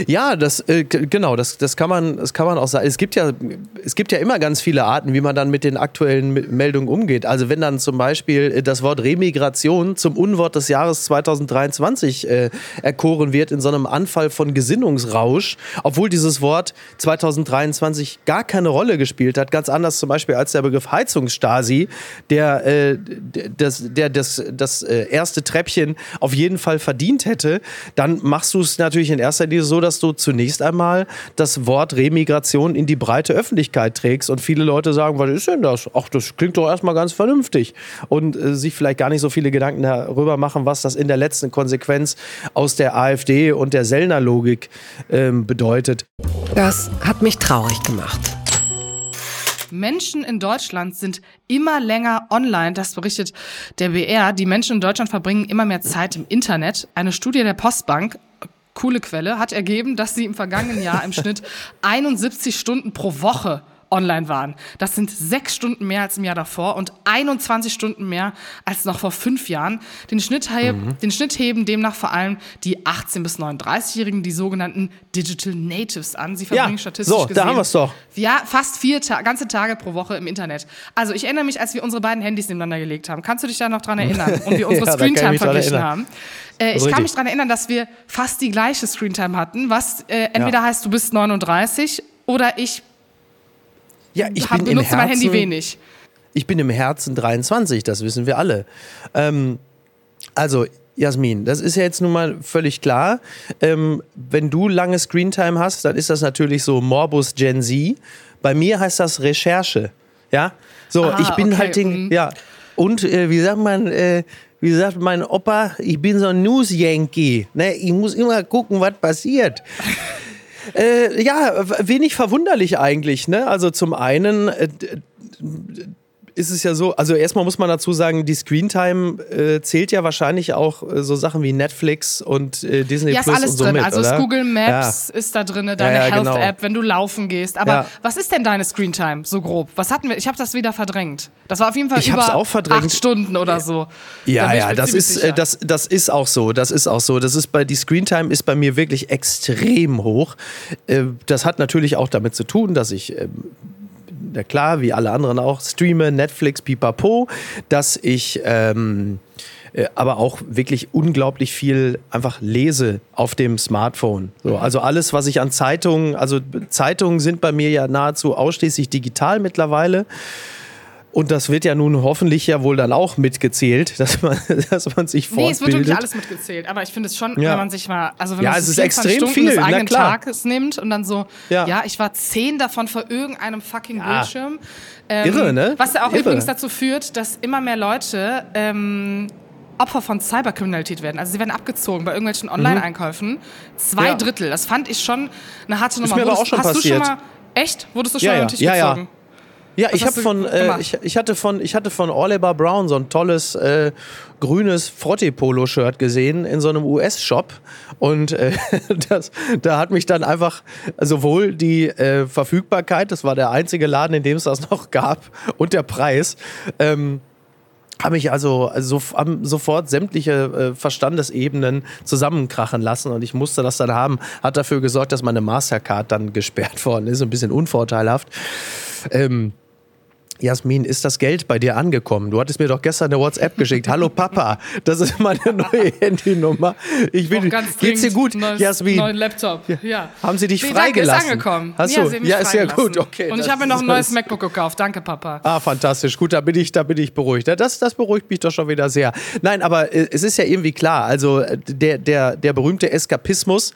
Ja, das äh, genau, das, das kann man, das kann man auch sagen. Es gibt ja, es gibt ja immer ganz viele Arten, wie man dann mit den aktuellen Meldungen umgeht. Also wenn dann zum Beispiel äh, das Wort Remigration zum Unwort des Jahres 2023 äh, erkoren wird in so einem Anfall von Gesinnungsrausch, obwohl dieses Wort 2023 gar keine Rolle gespielt hat, ganz anders zum Beispiel als der Begriff Heizungsstasi, der äh, das, der das, das äh, erste Treppchen auf jeden Fall verdient hätte, dann machst du es natürlich in erster Linie so, dass du zunächst einmal das Wort Remigration in die breite Öffentlichkeit trägst und viele Leute sagen, was ist denn das? Ach, das klingt doch erstmal ganz vernünftig und äh, sich vielleicht gar nicht so viele Gedanken darüber machen, was das in der letzten Konsequenz aus der AfD und der Sellner-Logik ähm, bedeutet. Das hat mich traurig gemacht. Menschen in Deutschland sind immer länger online, das berichtet der BR. Die Menschen in Deutschland verbringen immer mehr Zeit im Internet. Eine Studie der Postbank coole Quelle, hat ergeben, dass sie im vergangenen Jahr im Schnitt 71 Stunden pro Woche online waren. Das sind sechs Stunden mehr als im Jahr davor und 21 Stunden mehr als noch vor fünf Jahren. Den Schnitt, mhm. den Schnitt heben demnach vor allem die 18- bis 39-Jährigen, die sogenannten Digital Natives an. Sie verbringen ja, statistisch so, gesehen da haben wir's doch. Ja, fast vier Ta ganze Tage pro Woche im Internet. Also ich erinnere mich, als wir unsere beiden Handys nebeneinander gelegt haben. Kannst du dich da noch dran erinnern? Und wir unsere ja, Screentime verglichen haben. Äh, ich kann mich daran erinnern, dass wir fast die gleiche Screentime hatten, was äh, entweder ja. heißt, du bist 39 oder ich, ja, ich hab, bin benutze Herzen, mein Handy wenig. Ich bin im Herzen 23, das wissen wir alle. Ähm, also, Jasmin, das ist ja jetzt nun mal völlig klar. Ähm, wenn du lange Screentime hast, dann ist das natürlich so Morbus Gen Z. Bei mir heißt das Recherche. Ja, so, ah, ich bin okay. halt den, mhm. ja. Und äh, wie sagt man, äh, wie sagt mein Opa, ich bin so ein News-Yankee. Ne? Ich muss immer gucken, was passiert. äh, ja, wenig verwunderlich eigentlich. Ne? Also zum einen, äh, ist es ja so, also erstmal muss man dazu sagen, die Screentime äh, zählt ja wahrscheinlich auch äh, so Sachen wie Netflix und äh, Disney ja, Plus ist alles und so drin. mit, also oder? Google Maps ja. ist da drin, deine ja, Health App, genau. wenn du laufen gehst. Aber was ist denn deine Screentime so grob? Was hatten wir? Ich habe das wieder verdrängt. Das war auf jeden Fall ich über auch verdrängt. acht Stunden oder so. Ja, ja, das ist äh, das das ist auch so. Das ist auch so. Das ist bei die Screentime ist bei mir wirklich extrem hoch. Äh, das hat natürlich auch damit zu tun, dass ich ähm, na klar, wie alle anderen auch, streame, Netflix, pipapo, dass ich ähm, äh, aber auch wirklich unglaublich viel einfach lese auf dem Smartphone. So, also alles, was ich an Zeitungen, also Zeitungen sind bei mir ja nahezu ausschließlich digital mittlerweile. Und das wird ja nun hoffentlich ja wohl dann auch mitgezählt, dass man, dass man sich fortbildet. Nee, es wird wirklich alles mitgezählt. Aber ich finde es schon, ja. wenn man sich mal, also wenn ja, man es ist extrem Stunden viel, des eigenen Tages nimmt und dann so, ja. ja. ich war zehn davon vor irgendeinem fucking ja. Bildschirm. Ähm, Irre, ne? Was ja auch Irre. übrigens dazu führt, dass immer mehr Leute ähm, Opfer von Cyberkriminalität werden. Also sie werden abgezogen bei irgendwelchen mhm. Online-Einkäufen. Zwei. Drittel. Das fand ich schon eine harte Nummer. Ist mir aber auch schon hast passiert. Du schon mal, echt? Wurdest du schon ja, ja. Tisch ja, gezogen? Ja. Ja, ich habe von äh, ich, ich, hatte von ich hatte von Oliver Brown so ein tolles äh, grünes Frotte Polo Shirt gesehen in so einem US Shop und äh, das da hat mich dann einfach sowohl die äh, Verfügbarkeit, das war der einzige Laden, in dem es das noch gab und der Preis ähm, habe ich also, also sofort sämtliche äh, Verstandesebenen zusammenkrachen lassen und ich musste das dann haben. Hat dafür gesorgt, dass meine Mastercard dann gesperrt worden ist, ein bisschen unvorteilhaft. Ähm, Jasmin, ist das Geld bei dir angekommen? Du hattest mir doch gestern eine WhatsApp geschickt. Hallo Papa, das ist meine neue Handynummer. Ich will, geht's dir gut, neues, Jasmin? Neuen Laptop. Ja. Haben sie dich nee, freigelassen? Ist angekommen. Hast du? Ja, ja ist ja gut. Okay. Und ich habe mir noch ein neues MacBook gekauft. Danke, Papa. Ah, fantastisch. Gut, da bin ich, da bin ich beruhigt. Das, das beruhigt mich doch schon wieder sehr. Nein, aber äh, es ist ja irgendwie klar. Also äh, der, der, der berühmte Eskapismus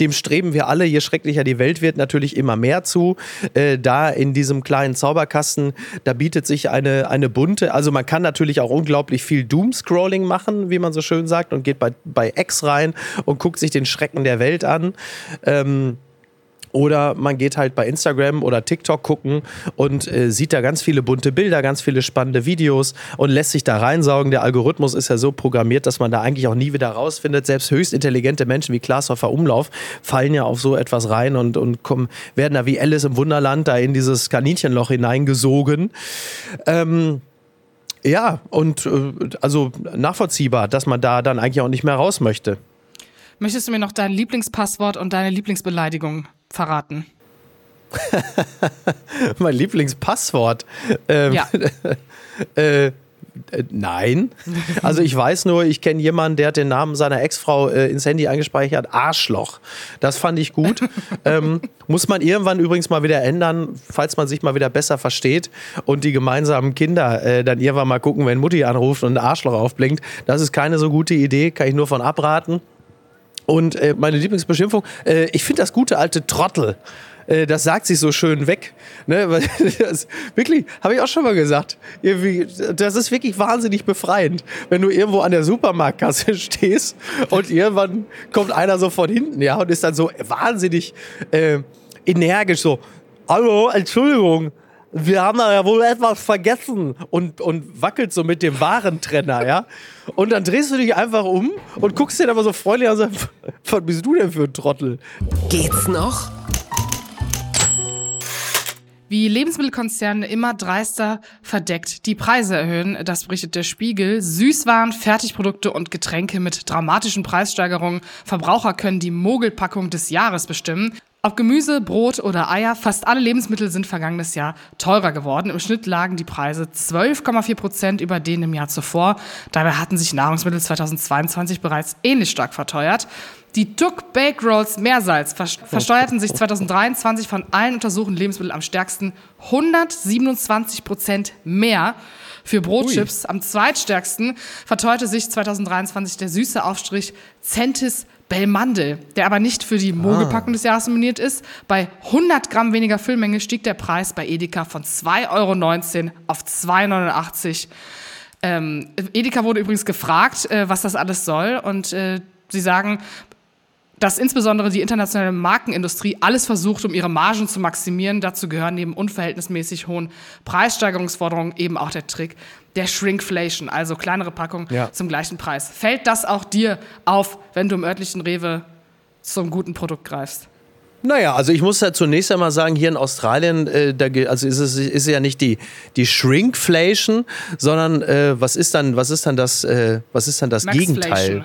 dem streben wir alle, je schrecklicher die Welt wird, natürlich immer mehr zu. Äh, da in diesem kleinen Zauberkasten, da bietet sich eine, eine bunte, also man kann natürlich auch unglaublich viel Doom-Scrolling machen, wie man so schön sagt, und geht bei, bei X rein und guckt sich den Schrecken der Welt an. Ähm, oder man geht halt bei Instagram oder TikTok gucken und äh, sieht da ganz viele bunte Bilder, ganz viele spannende Videos und lässt sich da reinsaugen. Der Algorithmus ist ja so programmiert, dass man da eigentlich auch nie wieder rausfindet. Selbst höchst intelligente Menschen wie Klaashofer Umlauf fallen ja auf so etwas rein und, und kommen, werden da wie Alice im Wunderland da in dieses Kaninchenloch hineingesogen. Ähm, ja, und äh, also nachvollziehbar, dass man da dann eigentlich auch nicht mehr raus möchte. Möchtest du mir noch dein Lieblingspasswort und deine Lieblingsbeleidigung verraten? mein Lieblingspasswort. Ähm, ja. äh, Nein. Also ich weiß nur, ich kenne jemanden, der hat den Namen seiner Ex-Frau äh, ins Handy eingespeichert. Arschloch. Das fand ich gut. ähm, muss man irgendwann übrigens mal wieder ändern, falls man sich mal wieder besser versteht und die gemeinsamen Kinder äh, dann irgendwann mal gucken, wenn Mutti anruft und ein Arschloch aufblinkt. Das ist keine so gute Idee, kann ich nur von abraten. Und äh, meine Lieblingsbeschimpfung, äh, ich finde das gute alte Trottel. Äh, das sagt sich so schön weg. Ne? Das, wirklich, habe ich auch schon mal gesagt. Irgendwie, das ist wirklich wahnsinnig befreiend, wenn du irgendwo an der Supermarktkasse stehst und irgendwann kommt einer so von hinten, ja, und ist dann so wahnsinnig äh, energisch so. Hallo, Entschuldigung, wir haben da ja wohl etwas vergessen und, und wackelt so mit dem Warentrenner, ja. Und dann drehst du dich einfach um und guckst dir dann mal so freundlich an und sagst, was bist du denn für ein Trottel? Geht's noch? Wie Lebensmittelkonzerne immer dreister verdeckt die Preise erhöhen, das berichtet der Spiegel. Süßwaren, Fertigprodukte und Getränke mit dramatischen Preissteigerungen. Verbraucher können die Mogelpackung des Jahres bestimmen. Ob Gemüse, Brot oder Eier, fast alle Lebensmittel sind vergangenes Jahr teurer geworden. Im Schnitt lagen die Preise 12,4 Prozent über denen im Jahr zuvor. Dabei hatten sich Nahrungsmittel 2022 bereits ähnlich stark verteuert. Die Duck Bake Rolls Meersalz versteuerten sich 2023 von allen untersuchten Lebensmitteln am stärksten 127 Prozent mehr. Für Brotchips am zweitstärksten verteuerte sich 2023 der süße Aufstrich Centis Belmandel, der aber nicht für die Mogelpackung ah. des Jahres nominiert ist. Bei 100 Gramm weniger Füllmenge stieg der Preis bei Edeka von 2,19 Euro auf 2,89 ähm, Edeka wurde übrigens gefragt, äh, was das alles soll. Und äh, sie sagen, dass insbesondere die internationale Markenindustrie alles versucht, um ihre Margen zu maximieren. Dazu gehören neben unverhältnismäßig hohen Preissteigerungsforderungen eben auch der Trick der Shrinkflation, also kleinere Packungen ja. zum gleichen Preis. Fällt das auch dir auf, wenn du im örtlichen Rewe zum guten Produkt greifst? Naja, also ich muss ja zunächst einmal sagen, hier in Australien, äh, da, also ist es ist ja nicht die, die Shrinkflation, sondern äh, was ist dann, was ist dann das, äh, was ist dann das Gegenteil?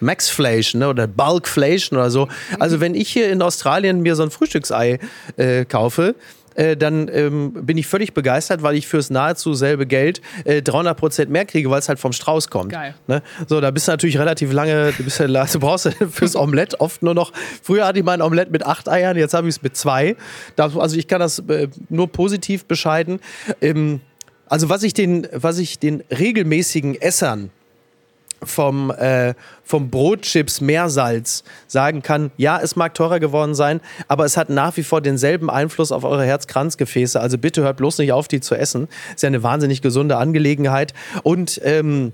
Maxflation ne, oder Bulkflation oder so. Also wenn ich hier in Australien mir so ein Frühstücksei äh, kaufe, äh, dann ähm, bin ich völlig begeistert, weil ich fürs nahezu selbe Geld äh, 300 Prozent mehr kriege, weil es halt vom Strauß kommt. Geil. Ne? So, da bist du natürlich relativ lange, du, bist ja, du brauchst ja fürs Omelett oft nur noch, früher hatte ich mein Omelett mit acht Eiern, jetzt habe ich es mit zwei. also ich kann das äh, nur positiv bescheiden. Ähm, Also was ich den, was ich den regelmäßigen Essern vom, äh, vom Brotchips Meersalz sagen kann, ja, es mag teurer geworden sein, aber es hat nach wie vor denselben Einfluss auf eure Herzkranzgefäße. Also bitte hört bloß nicht auf, die zu essen. Ist ja eine wahnsinnig gesunde Angelegenheit. Und ähm,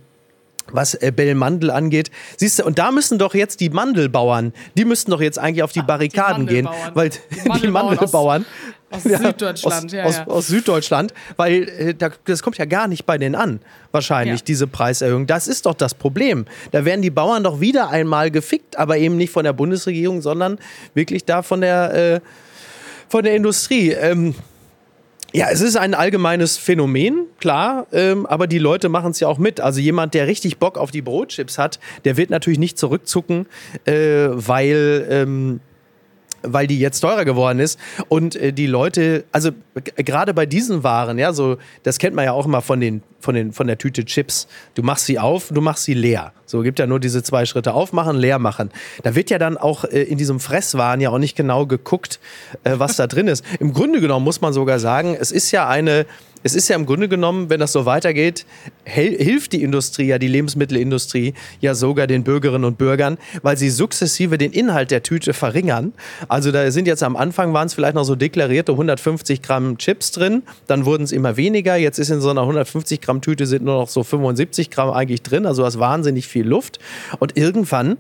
was äh, Bellmandel angeht. Siehst du, und da müssen doch jetzt die Mandelbauern, die müssten doch jetzt eigentlich auf die Barrikaden die gehen, weil die Mandelbauern, die Mandelbauern aus, aus ja, Süddeutschland, aus, ja, aus, ja. aus, Süddeutschland, weil äh, das kommt ja gar nicht bei denen an, wahrscheinlich, ja. diese Preiserhöhung. Das ist doch das Problem. Da werden die Bauern doch wieder einmal gefickt, aber eben nicht von der Bundesregierung, sondern wirklich da von der, äh, von der Industrie. Ähm, ja, es ist ein allgemeines Phänomen, klar, ähm, aber die Leute machen es ja auch mit. Also jemand, der richtig Bock auf die Brotchips hat, der wird natürlich nicht zurückzucken, äh, weil ähm, weil die jetzt teurer geworden ist und äh, die Leute, also gerade bei diesen Waren, ja, so das kennt man ja auch immer von den von den von der Tüte Chips. Du machst sie auf, du machst sie leer. So gibt ja nur diese zwei Schritte aufmachen, leer machen. Da wird ja dann auch äh, in diesem Fresswaren ja auch nicht genau geguckt, äh, was da drin ist. Im Grunde genommen muss man sogar sagen, es ist ja eine es ist ja im Grunde genommen, wenn das so weitergeht, hilft die Industrie ja, die Lebensmittelindustrie ja sogar den Bürgerinnen und Bürgern, weil sie sukzessive den Inhalt der Tüte verringern. Also da sind jetzt am Anfang waren es vielleicht noch so deklarierte 150 Gramm Chips drin, dann wurden es immer weniger. Jetzt ist in so einer 150 Gramm Tüte sind nur noch so 75 Gramm eigentlich drin, also das wahnsinnig viel Luft. Und irgendwann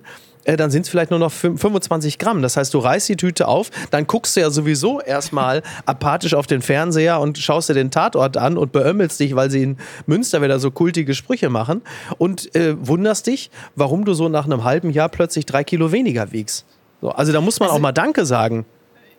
äh, dann sind es vielleicht nur noch 25 Gramm. Das heißt, du reißt die Tüte auf, dann guckst du ja sowieso erstmal apathisch auf den Fernseher und schaust dir den Tatort an und beömmelst dich, weil sie in Münster wieder so kultige Sprüche machen und äh, wunderst dich, warum du so nach einem halben Jahr plötzlich drei Kilo weniger wiegst. So, also da muss man also, auch mal Danke sagen.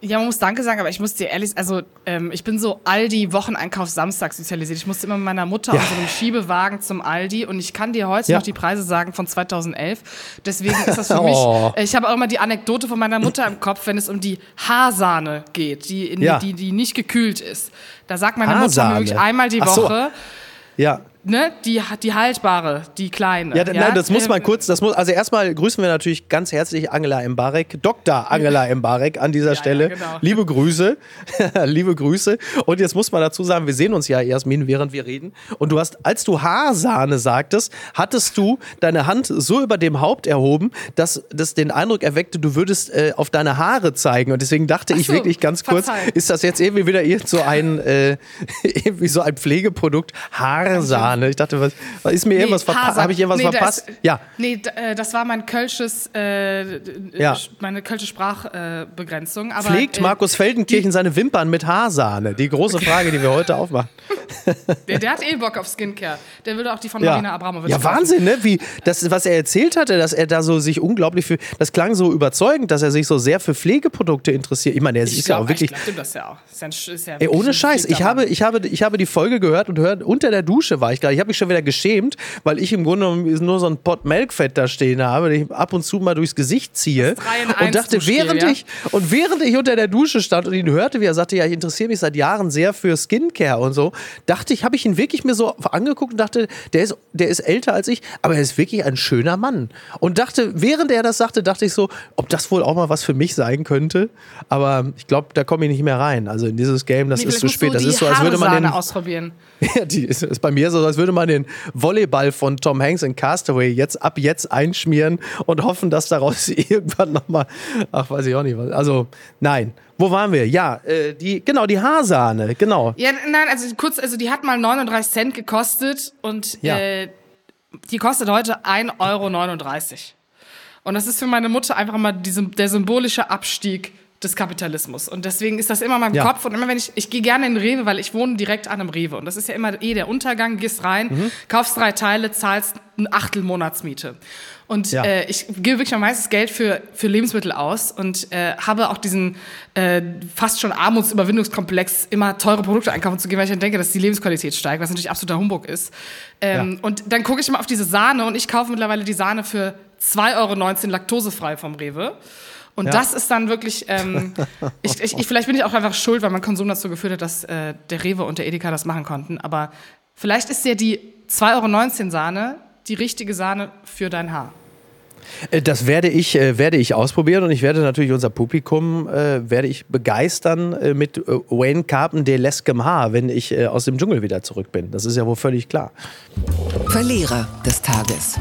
Ja, man muss Danke sagen, aber ich muss dir ehrlich, also ähm, ich bin so Aldi-Wocheneinkauf Samstag sozialisiert. Ich musste immer mit meiner Mutter ja. auf so einem Schiebewagen zum Aldi und ich kann dir heute ja. noch die Preise sagen von 2011. Deswegen ist das für mich, oh. ich habe auch immer die Anekdote von meiner Mutter im Kopf, wenn es um die Haarsahne geht, die, in, ja. die, die nicht gekühlt ist. Da sagt meine Haarsahne. Mutter mir wirklich einmal die Woche, ja ne, die, die haltbare, die kleine. Ja, ja? Nein, das muss man ähm, kurz, das muss, also erstmal grüßen wir natürlich ganz herzlich Angela Mbarek, Dr. Angela Mbarek an dieser ja, Stelle. Ja, genau. Liebe Grüße, liebe Grüße. Und jetzt muss man dazu sagen, wir sehen uns ja, Jasmin, während wir reden. Und du hast, als du Haarsahne sagtest, hattest du deine Hand so über dem Haupt erhoben, dass das den Eindruck erweckte, du würdest äh, auf deine Haare zeigen. Und deswegen dachte so, ich wirklich ganz kurz, verzeih. ist das jetzt irgendwie wieder irgend so ein, äh, irgendwie so ein Pflegeprodukt, Haarsahne? Ne? Ich dachte, was, was ist mir nee, irgendwas verpasst? Habe ich irgendwas nee, verpasst? Das, ja. Nee, äh, das war mein kölsches, äh, ja. meine kölsche Sprachbegrenzung. Äh, Pflegt Markus Feldenkirchen seine Wimpern mit Haarsahne? Die große Frage, die wir heute aufmachen. der, der, hat eh Bock auf Skincare. Der würde auch die von ja. Marina Abramovic Ja, Wahnsinn, ne? Wie, das, was er erzählt hatte, dass er da so sich unglaublich für, das klang so überzeugend, dass er sich so sehr für Pflegeprodukte interessiert. Ich meine, er ist ja auch wirklich. Ich glaube, das ja auch. Ist ja, ist ja ey, ohne Scheiß, ich habe, ich, habe, ich habe die Folge gehört und hört, unter der Dusche war ich gerade. Ich habe mich schon wieder geschämt, weil ich im Grunde genommen nur so ein Pot Melkfett da stehen habe, den ich ab und zu mal durchs Gesicht ziehe. Und dachte, während ja? ich, und während ich unter der Dusche stand und ihn hörte, wie er sagte, ja, ich interessiere mich seit Jahren sehr für Skincare und so, dachte ich, habe ich ihn wirklich mir so angeguckt und dachte, der ist, der ist älter als ich, aber er ist wirklich ein schöner Mann. Und dachte, während er das sagte, dachte ich so, ob das wohl auch mal was für mich sein könnte. Aber ich glaube, da komme ich nicht mehr rein. Also in dieses Game, das nee, ist zu spät. Das ist so, als würde man den ausprobieren. Ja, die ist, ist bei mir so, als würde man den Volleyball von Tom Hanks in Castaway jetzt ab jetzt einschmieren und hoffen, dass daraus irgendwann nochmal, ach, weiß ich auch nicht was. Also, nein. Wo waren wir? Ja, äh, die, genau, die Haarsahne, genau. Ja, nein, also kurz, also die hat mal 39 Cent gekostet und ja. äh, die kostet heute 1,39 Euro. Und das ist für meine Mutter einfach mal diese, der symbolische Abstieg des Kapitalismus. Und deswegen ist das immer in meinem ja. Kopf. Und immer wenn ich, ich gehe gerne in Rewe, weil ich wohne direkt an einem Rewe. Und das ist ja immer eh der Untergang, gehst rein, mhm. kaufst drei Teile, zahlst ein Achtel Monatsmiete. Und ja. äh, ich gebe wirklich am meisten Geld für, für Lebensmittel aus und äh, habe auch diesen äh, fast schon Armutsüberwindungskomplex, immer teure Produkte einkaufen zu gehen, weil ich dann denke, dass die Lebensqualität steigt, was natürlich absoluter Humbug ist. Ähm, ja. Und dann gucke ich immer auf diese Sahne und ich kaufe mittlerweile die Sahne für 2,19 Euro laktosefrei vom Rewe. Und ja. das ist dann wirklich, ähm, ich, ich, ich, vielleicht bin ich auch einfach schuld, weil mein Konsum dazu geführt hat, dass äh, der Rewe und der Edeka das machen konnten. Aber vielleicht ist ja die 2,19 Euro Sahne die richtige Sahne für dein Haar. Äh, das werde ich, äh, werde ich ausprobieren und ich werde natürlich unser Publikum äh, werde ich begeistern äh, mit äh, Wayne Carpen de Lesquemha, wenn ich äh, aus dem Dschungel wieder zurück bin. Das ist ja wohl völlig klar. Verlierer des Tages.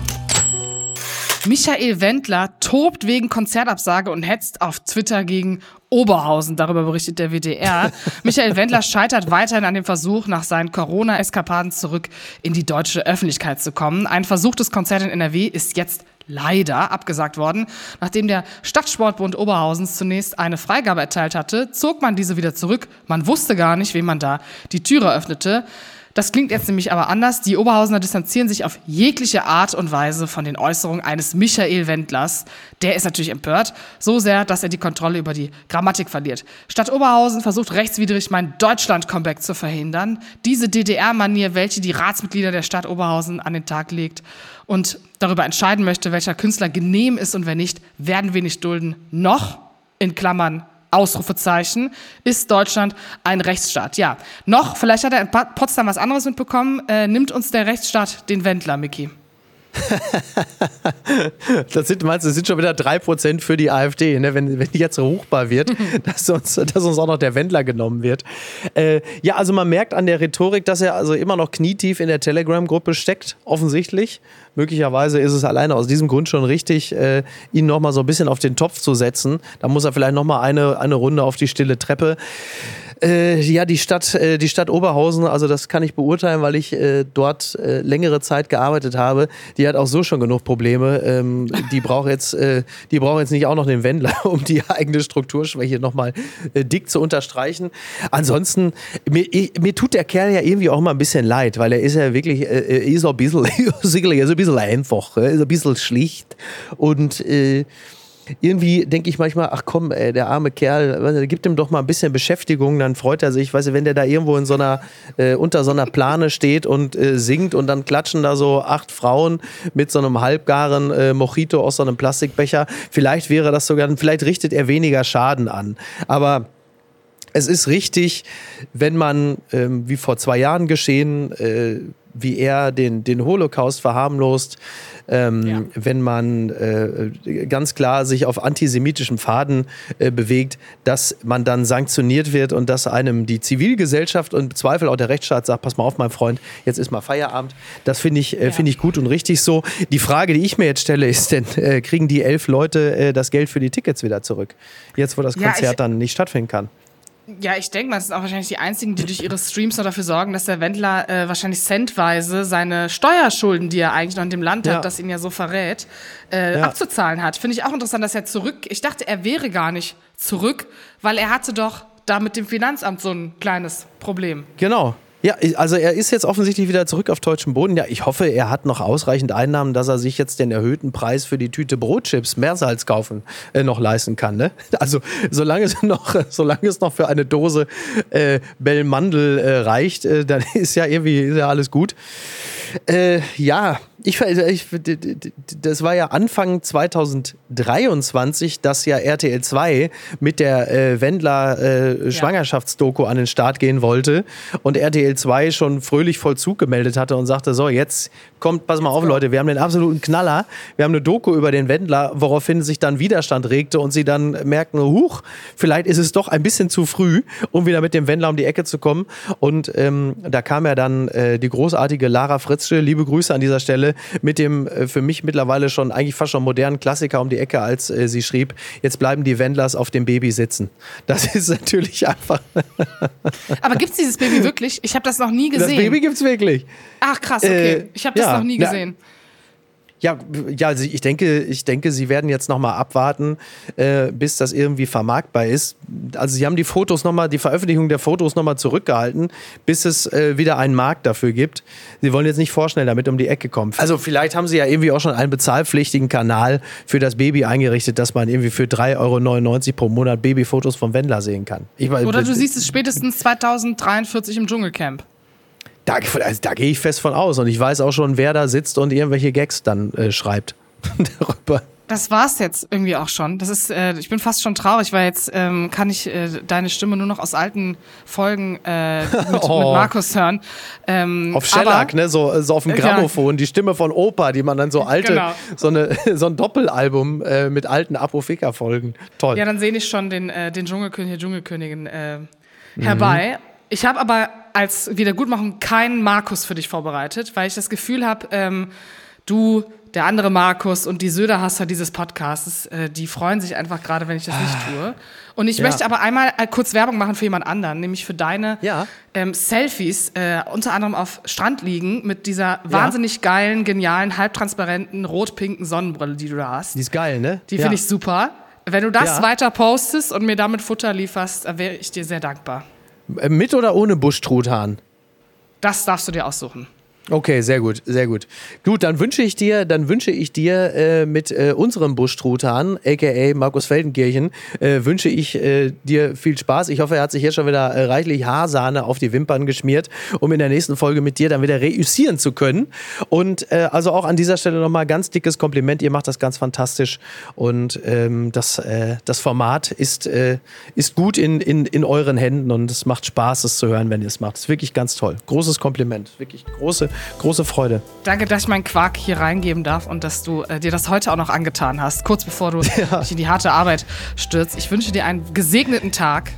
Michael Wendler tobt wegen Konzertabsage und hetzt auf Twitter gegen Oberhausen. Darüber berichtet der WDR. Michael Wendler scheitert weiterhin an dem Versuch, nach seinen Corona-Eskapaden zurück in die deutsche Öffentlichkeit zu kommen. Ein versuchtes Konzert in NRW ist jetzt leider abgesagt worden. Nachdem der Stadtsportbund Oberhausens zunächst eine Freigabe erteilt hatte, zog man diese wieder zurück. Man wusste gar nicht, wem man da die Türe öffnete. Das klingt jetzt nämlich aber anders. Die Oberhausener distanzieren sich auf jegliche Art und Weise von den Äußerungen eines Michael Wendlers. Der ist natürlich empört, so sehr, dass er die Kontrolle über die Grammatik verliert. Stadt Oberhausen versucht rechtswidrig mein Deutschland-Comeback zu verhindern. Diese DDR-Manier, welche die Ratsmitglieder der Stadt Oberhausen an den Tag legt und darüber entscheiden möchte, welcher Künstler genehm ist und wer nicht, werden wir nicht dulden. Noch, in Klammern, Ausrufezeichen, ist Deutschland ein Rechtsstaat. Ja, noch, vielleicht hat er in Potsdam was anderes mitbekommen, äh, nimmt uns der Rechtsstaat den Wendler, Mickey. das sind, meinst du, das sind schon wieder 3% für die AfD, ne? wenn, wenn die jetzt ruchbar wird, dass, uns, dass uns auch noch der Wendler genommen wird. Äh, ja, also man merkt an der Rhetorik, dass er also immer noch knietief in der Telegram-Gruppe steckt, offensichtlich. Möglicherweise ist es alleine aus diesem Grund schon richtig, äh, ihn nochmal so ein bisschen auf den Topf zu setzen. Da muss er vielleicht nochmal eine, eine Runde auf die stille Treppe. Äh, ja, die Stadt, äh, die Stadt Oberhausen, also das kann ich beurteilen, weil ich äh, dort äh, längere Zeit gearbeitet habe. Die hat auch so schon genug Probleme. Ähm, die braucht jetzt, äh, die braucht jetzt nicht auch noch den Wendler, um die eigene Strukturschwäche nochmal äh, dick zu unterstreichen. Ansonsten, mir, ich, mir tut der Kerl ja irgendwie auch mal ein bisschen leid, weil er ist ja wirklich, äh, ist so ein bisschen, ist ein bisschen einfach, ist ein bisschen schlicht und äh, irgendwie denke ich manchmal, ach komm, ey, der arme Kerl, gib ihm doch mal ein bisschen Beschäftigung, dann freut er sich. Weißt du, wenn der da irgendwo in so einer, äh, unter so einer Plane steht und äh, singt und dann klatschen da so acht Frauen mit so einem halbgaren äh, Mojito aus so einem Plastikbecher, vielleicht wäre das sogar, vielleicht richtet er weniger Schaden an. Aber es ist richtig, wenn man, ähm, wie vor zwei Jahren geschehen, äh, wie er den, den Holocaust verharmlost, ähm, ja. wenn man äh, ganz klar sich auf antisemitischem Faden äh, bewegt, dass man dann sanktioniert wird und dass einem die Zivilgesellschaft und im Zweifel auch der Rechtsstaat sagt, pass mal auf, mein Freund, jetzt ist mal Feierabend. Das finde ich, äh, ja. Find ich gut und richtig so. Die Frage, die ich mir jetzt stelle, ist denn, äh, kriegen die elf Leute äh, das Geld für die Tickets wieder zurück? Jetzt, wo das Konzert ja, dann nicht stattfinden kann. Ja, ich denke mal, das sind auch wahrscheinlich die einzigen, die durch ihre Streams noch dafür sorgen, dass der Wendler äh, wahrscheinlich centweise seine Steuerschulden, die er eigentlich noch in dem Land ja. hat, das ihn ja so verrät, äh, ja. abzuzahlen hat. Finde ich auch interessant, dass er zurück. Ich dachte, er wäre gar nicht zurück, weil er hatte doch da mit dem Finanzamt so ein kleines Problem. Genau, ja, also er ist jetzt offensichtlich wieder zurück auf deutschem Boden. Ja, ich hoffe, er hat noch ausreichend Einnahmen, dass er sich jetzt den erhöhten Preis für die Tüte Brotchips Meersalz kaufen äh, noch leisten kann. Ne? Also solange es noch, solange es noch für eine Dose äh, Bellmandel äh, reicht, äh, dann ist ja irgendwie ist ja alles gut. Äh, ja, ich, ich, das war ja Anfang 2023, dass ja RTL 2 mit der äh, Wendler äh, Schwangerschaftsdoku an den Start gehen wollte und RTL 2 schon fröhlich Vollzug gemeldet hatte und sagte, so jetzt kommt, pass mal auf Leute, wir haben den absoluten Knaller, wir haben eine Doku über den Wendler, woraufhin sich dann Widerstand regte und sie dann merkten, huch, vielleicht ist es doch ein bisschen zu früh, um wieder mit dem Wendler um die Ecke zu kommen. Und ähm, da kam ja dann äh, die großartige Lara Fritzsche, liebe Grüße an dieser Stelle, mit dem äh, für mich mittlerweile schon eigentlich fast schon modernen Klassiker um die Ecke, als äh, sie schrieb, jetzt bleiben die Wendlers auf dem Baby sitzen. Das ist natürlich einfach. Aber gibt es dieses Baby wirklich? Ich habe das noch nie gesehen. Das Baby gibt es wirklich. Ach krass, okay. Äh, ich habe das ja, noch nie gesehen. Na, ja, ja, also ich denke, ich denke, sie werden jetzt noch mal abwarten, äh, bis das irgendwie vermarktbar ist. Also sie haben die Fotos noch mal, die Veröffentlichung der Fotos noch mal zurückgehalten, bis es äh, wieder einen Markt dafür gibt. Sie wollen jetzt nicht vorschnell damit um die Ecke kommen. Also vielleicht haben sie ja irgendwie auch schon einen bezahlpflichtigen Kanal für das Baby eingerichtet, dass man irgendwie für 3,99 Euro pro Monat Babyfotos vom Wendler sehen kann. Ich, Oder du siehst es spätestens 2043 im Dschungelcamp. Da, also, da gehe ich fest von aus. Und ich weiß auch schon, wer da sitzt und irgendwelche Gags dann äh, schreibt darüber. das war's jetzt irgendwie auch schon. Das ist, äh, ich bin fast schon traurig, weil jetzt ähm, kann ich äh, deine Stimme nur noch aus alten Folgen äh, mit, oh. mit Markus hören. Ähm, auf Shellac, ne? So, so auf dem Grammophon, ja. die Stimme von Opa, die man dann so alte, genau. so, eine, so ein Doppelalbum äh, mit alten Apofika-Folgen. Toll. Ja, dann sehe ich schon den, äh, den Dschungelkönig, Dschungelkönigin äh, herbei. Mhm. Ich habe aber als Wiedergutmachung keinen Markus für dich vorbereitet, weil ich das Gefühl habe, ähm, du der andere Markus und die Söderhasser dieses Podcasts, äh, die freuen sich einfach gerade, wenn ich das ah. nicht tue. Und ich ja. möchte aber einmal äh, kurz Werbung machen für jemand anderen, nämlich für deine ja. ähm, Selfies, äh, unter anderem auf Strand liegen mit dieser wahnsinnig geilen, genialen, halbtransparenten, rot-pinken Sonnenbrille, die du da hast. Die ist geil, ne? Die finde ich super. Wenn du das weiter postest und mir damit Futter lieferst, wäre ich dir sehr dankbar. Mit oder ohne Busch-Truthahn? Das darfst du dir aussuchen. Okay, sehr gut, sehr gut. Gut, dann wünsche ich dir, dann wünsche ich dir äh, mit äh, unserem Busch-Truthahn, aka Markus Feldenkirchen, äh, wünsche ich äh, dir viel Spaß. Ich hoffe, er hat sich hier schon wieder äh, reichlich Haarsahne auf die Wimpern geschmiert, um in der nächsten Folge mit dir dann wieder reüssieren zu können. Und äh, also auch an dieser Stelle nochmal ganz dickes Kompliment. Ihr macht das ganz fantastisch und ähm, das, das Format ist, ist gut in, in, in euren Händen und es macht Spaß, es zu hören, wenn ihr es macht. Es ist wirklich ganz toll. Großes Kompliment. Wirklich große große Freude. Danke, dass ich meinen Quark hier reingeben darf und dass du äh, dir das heute auch noch angetan hast, kurz bevor du ja. dich in die harte Arbeit stürzt. Ich wünsche dir einen gesegneten Tag.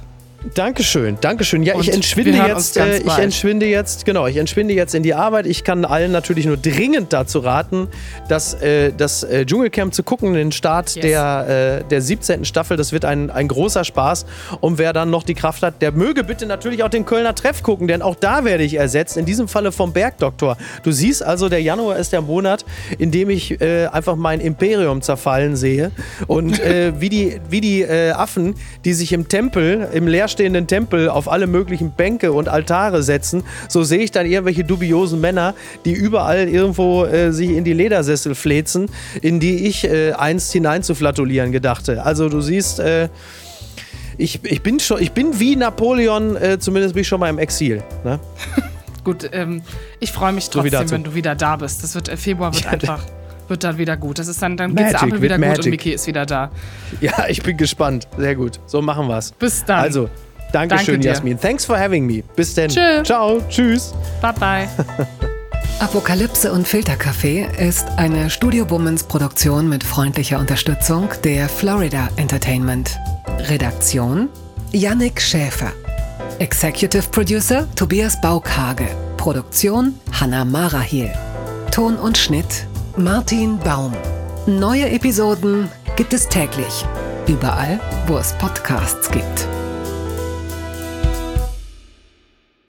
Dankeschön, Dankeschön. Ja, ich entschwinde jetzt, äh, ich entschwinde jetzt, genau, ich entschwinde jetzt in die Arbeit. Ich kann allen natürlich nur dringend dazu raten, dass äh, das äh, Dschungelcamp zu gucken, den Start yes. der, äh, der 17. Staffel. Das wird ein, ein großer Spaß. Und wer dann noch die Kraft hat, der möge bitte natürlich auch den Kölner Treff gucken, denn auch da werde ich ersetzt. In diesem Falle vom Bergdoktor. Du siehst also, der Januar ist der Monat, in dem ich äh, einfach mein Imperium zerfallen sehe und äh, wie die, wie die Affen, die sich im Tempel, im Leerstand leerstehenden Tempel auf alle möglichen Bänke und Altare setzen, so sehe ich dann irgendwelche dubiosen Männer, die überall irgendwo äh, sich in die Ledersessel flezen, in die ich äh, einst hineinzuflatulieren gedachte. Also du siehst, äh, ich, ich, bin schon, ich bin wie Napoleon, äh, zumindest bin ich schon mal im Exil. Ne? Gut, ähm, ich freue mich trotzdem, so wenn du wieder da bist. Das wird äh, Februar wird ja, einfach wird dann wieder gut. Das ist dann, dann geht's Ampel wieder gut Magic. und Miki ist wieder da. Ja, ich bin gespannt. Sehr gut. So machen wir's. Bis dann. Also, Dankeschön, Danke Jasmin. Thanks for having me. Bis denn. Tschö. Ciao. Tschüss. Bye bye. Apokalypse und Filterkaffee ist eine Studio Womans Produktion mit freundlicher Unterstützung der Florida Entertainment. Redaktion Yannick Schäfer. Executive Producer Tobias Baukage. Produktion Hanna Marahiel. Ton und Schnitt Martin Baum. Neue Episoden gibt es täglich. Überall, wo es Podcasts gibt.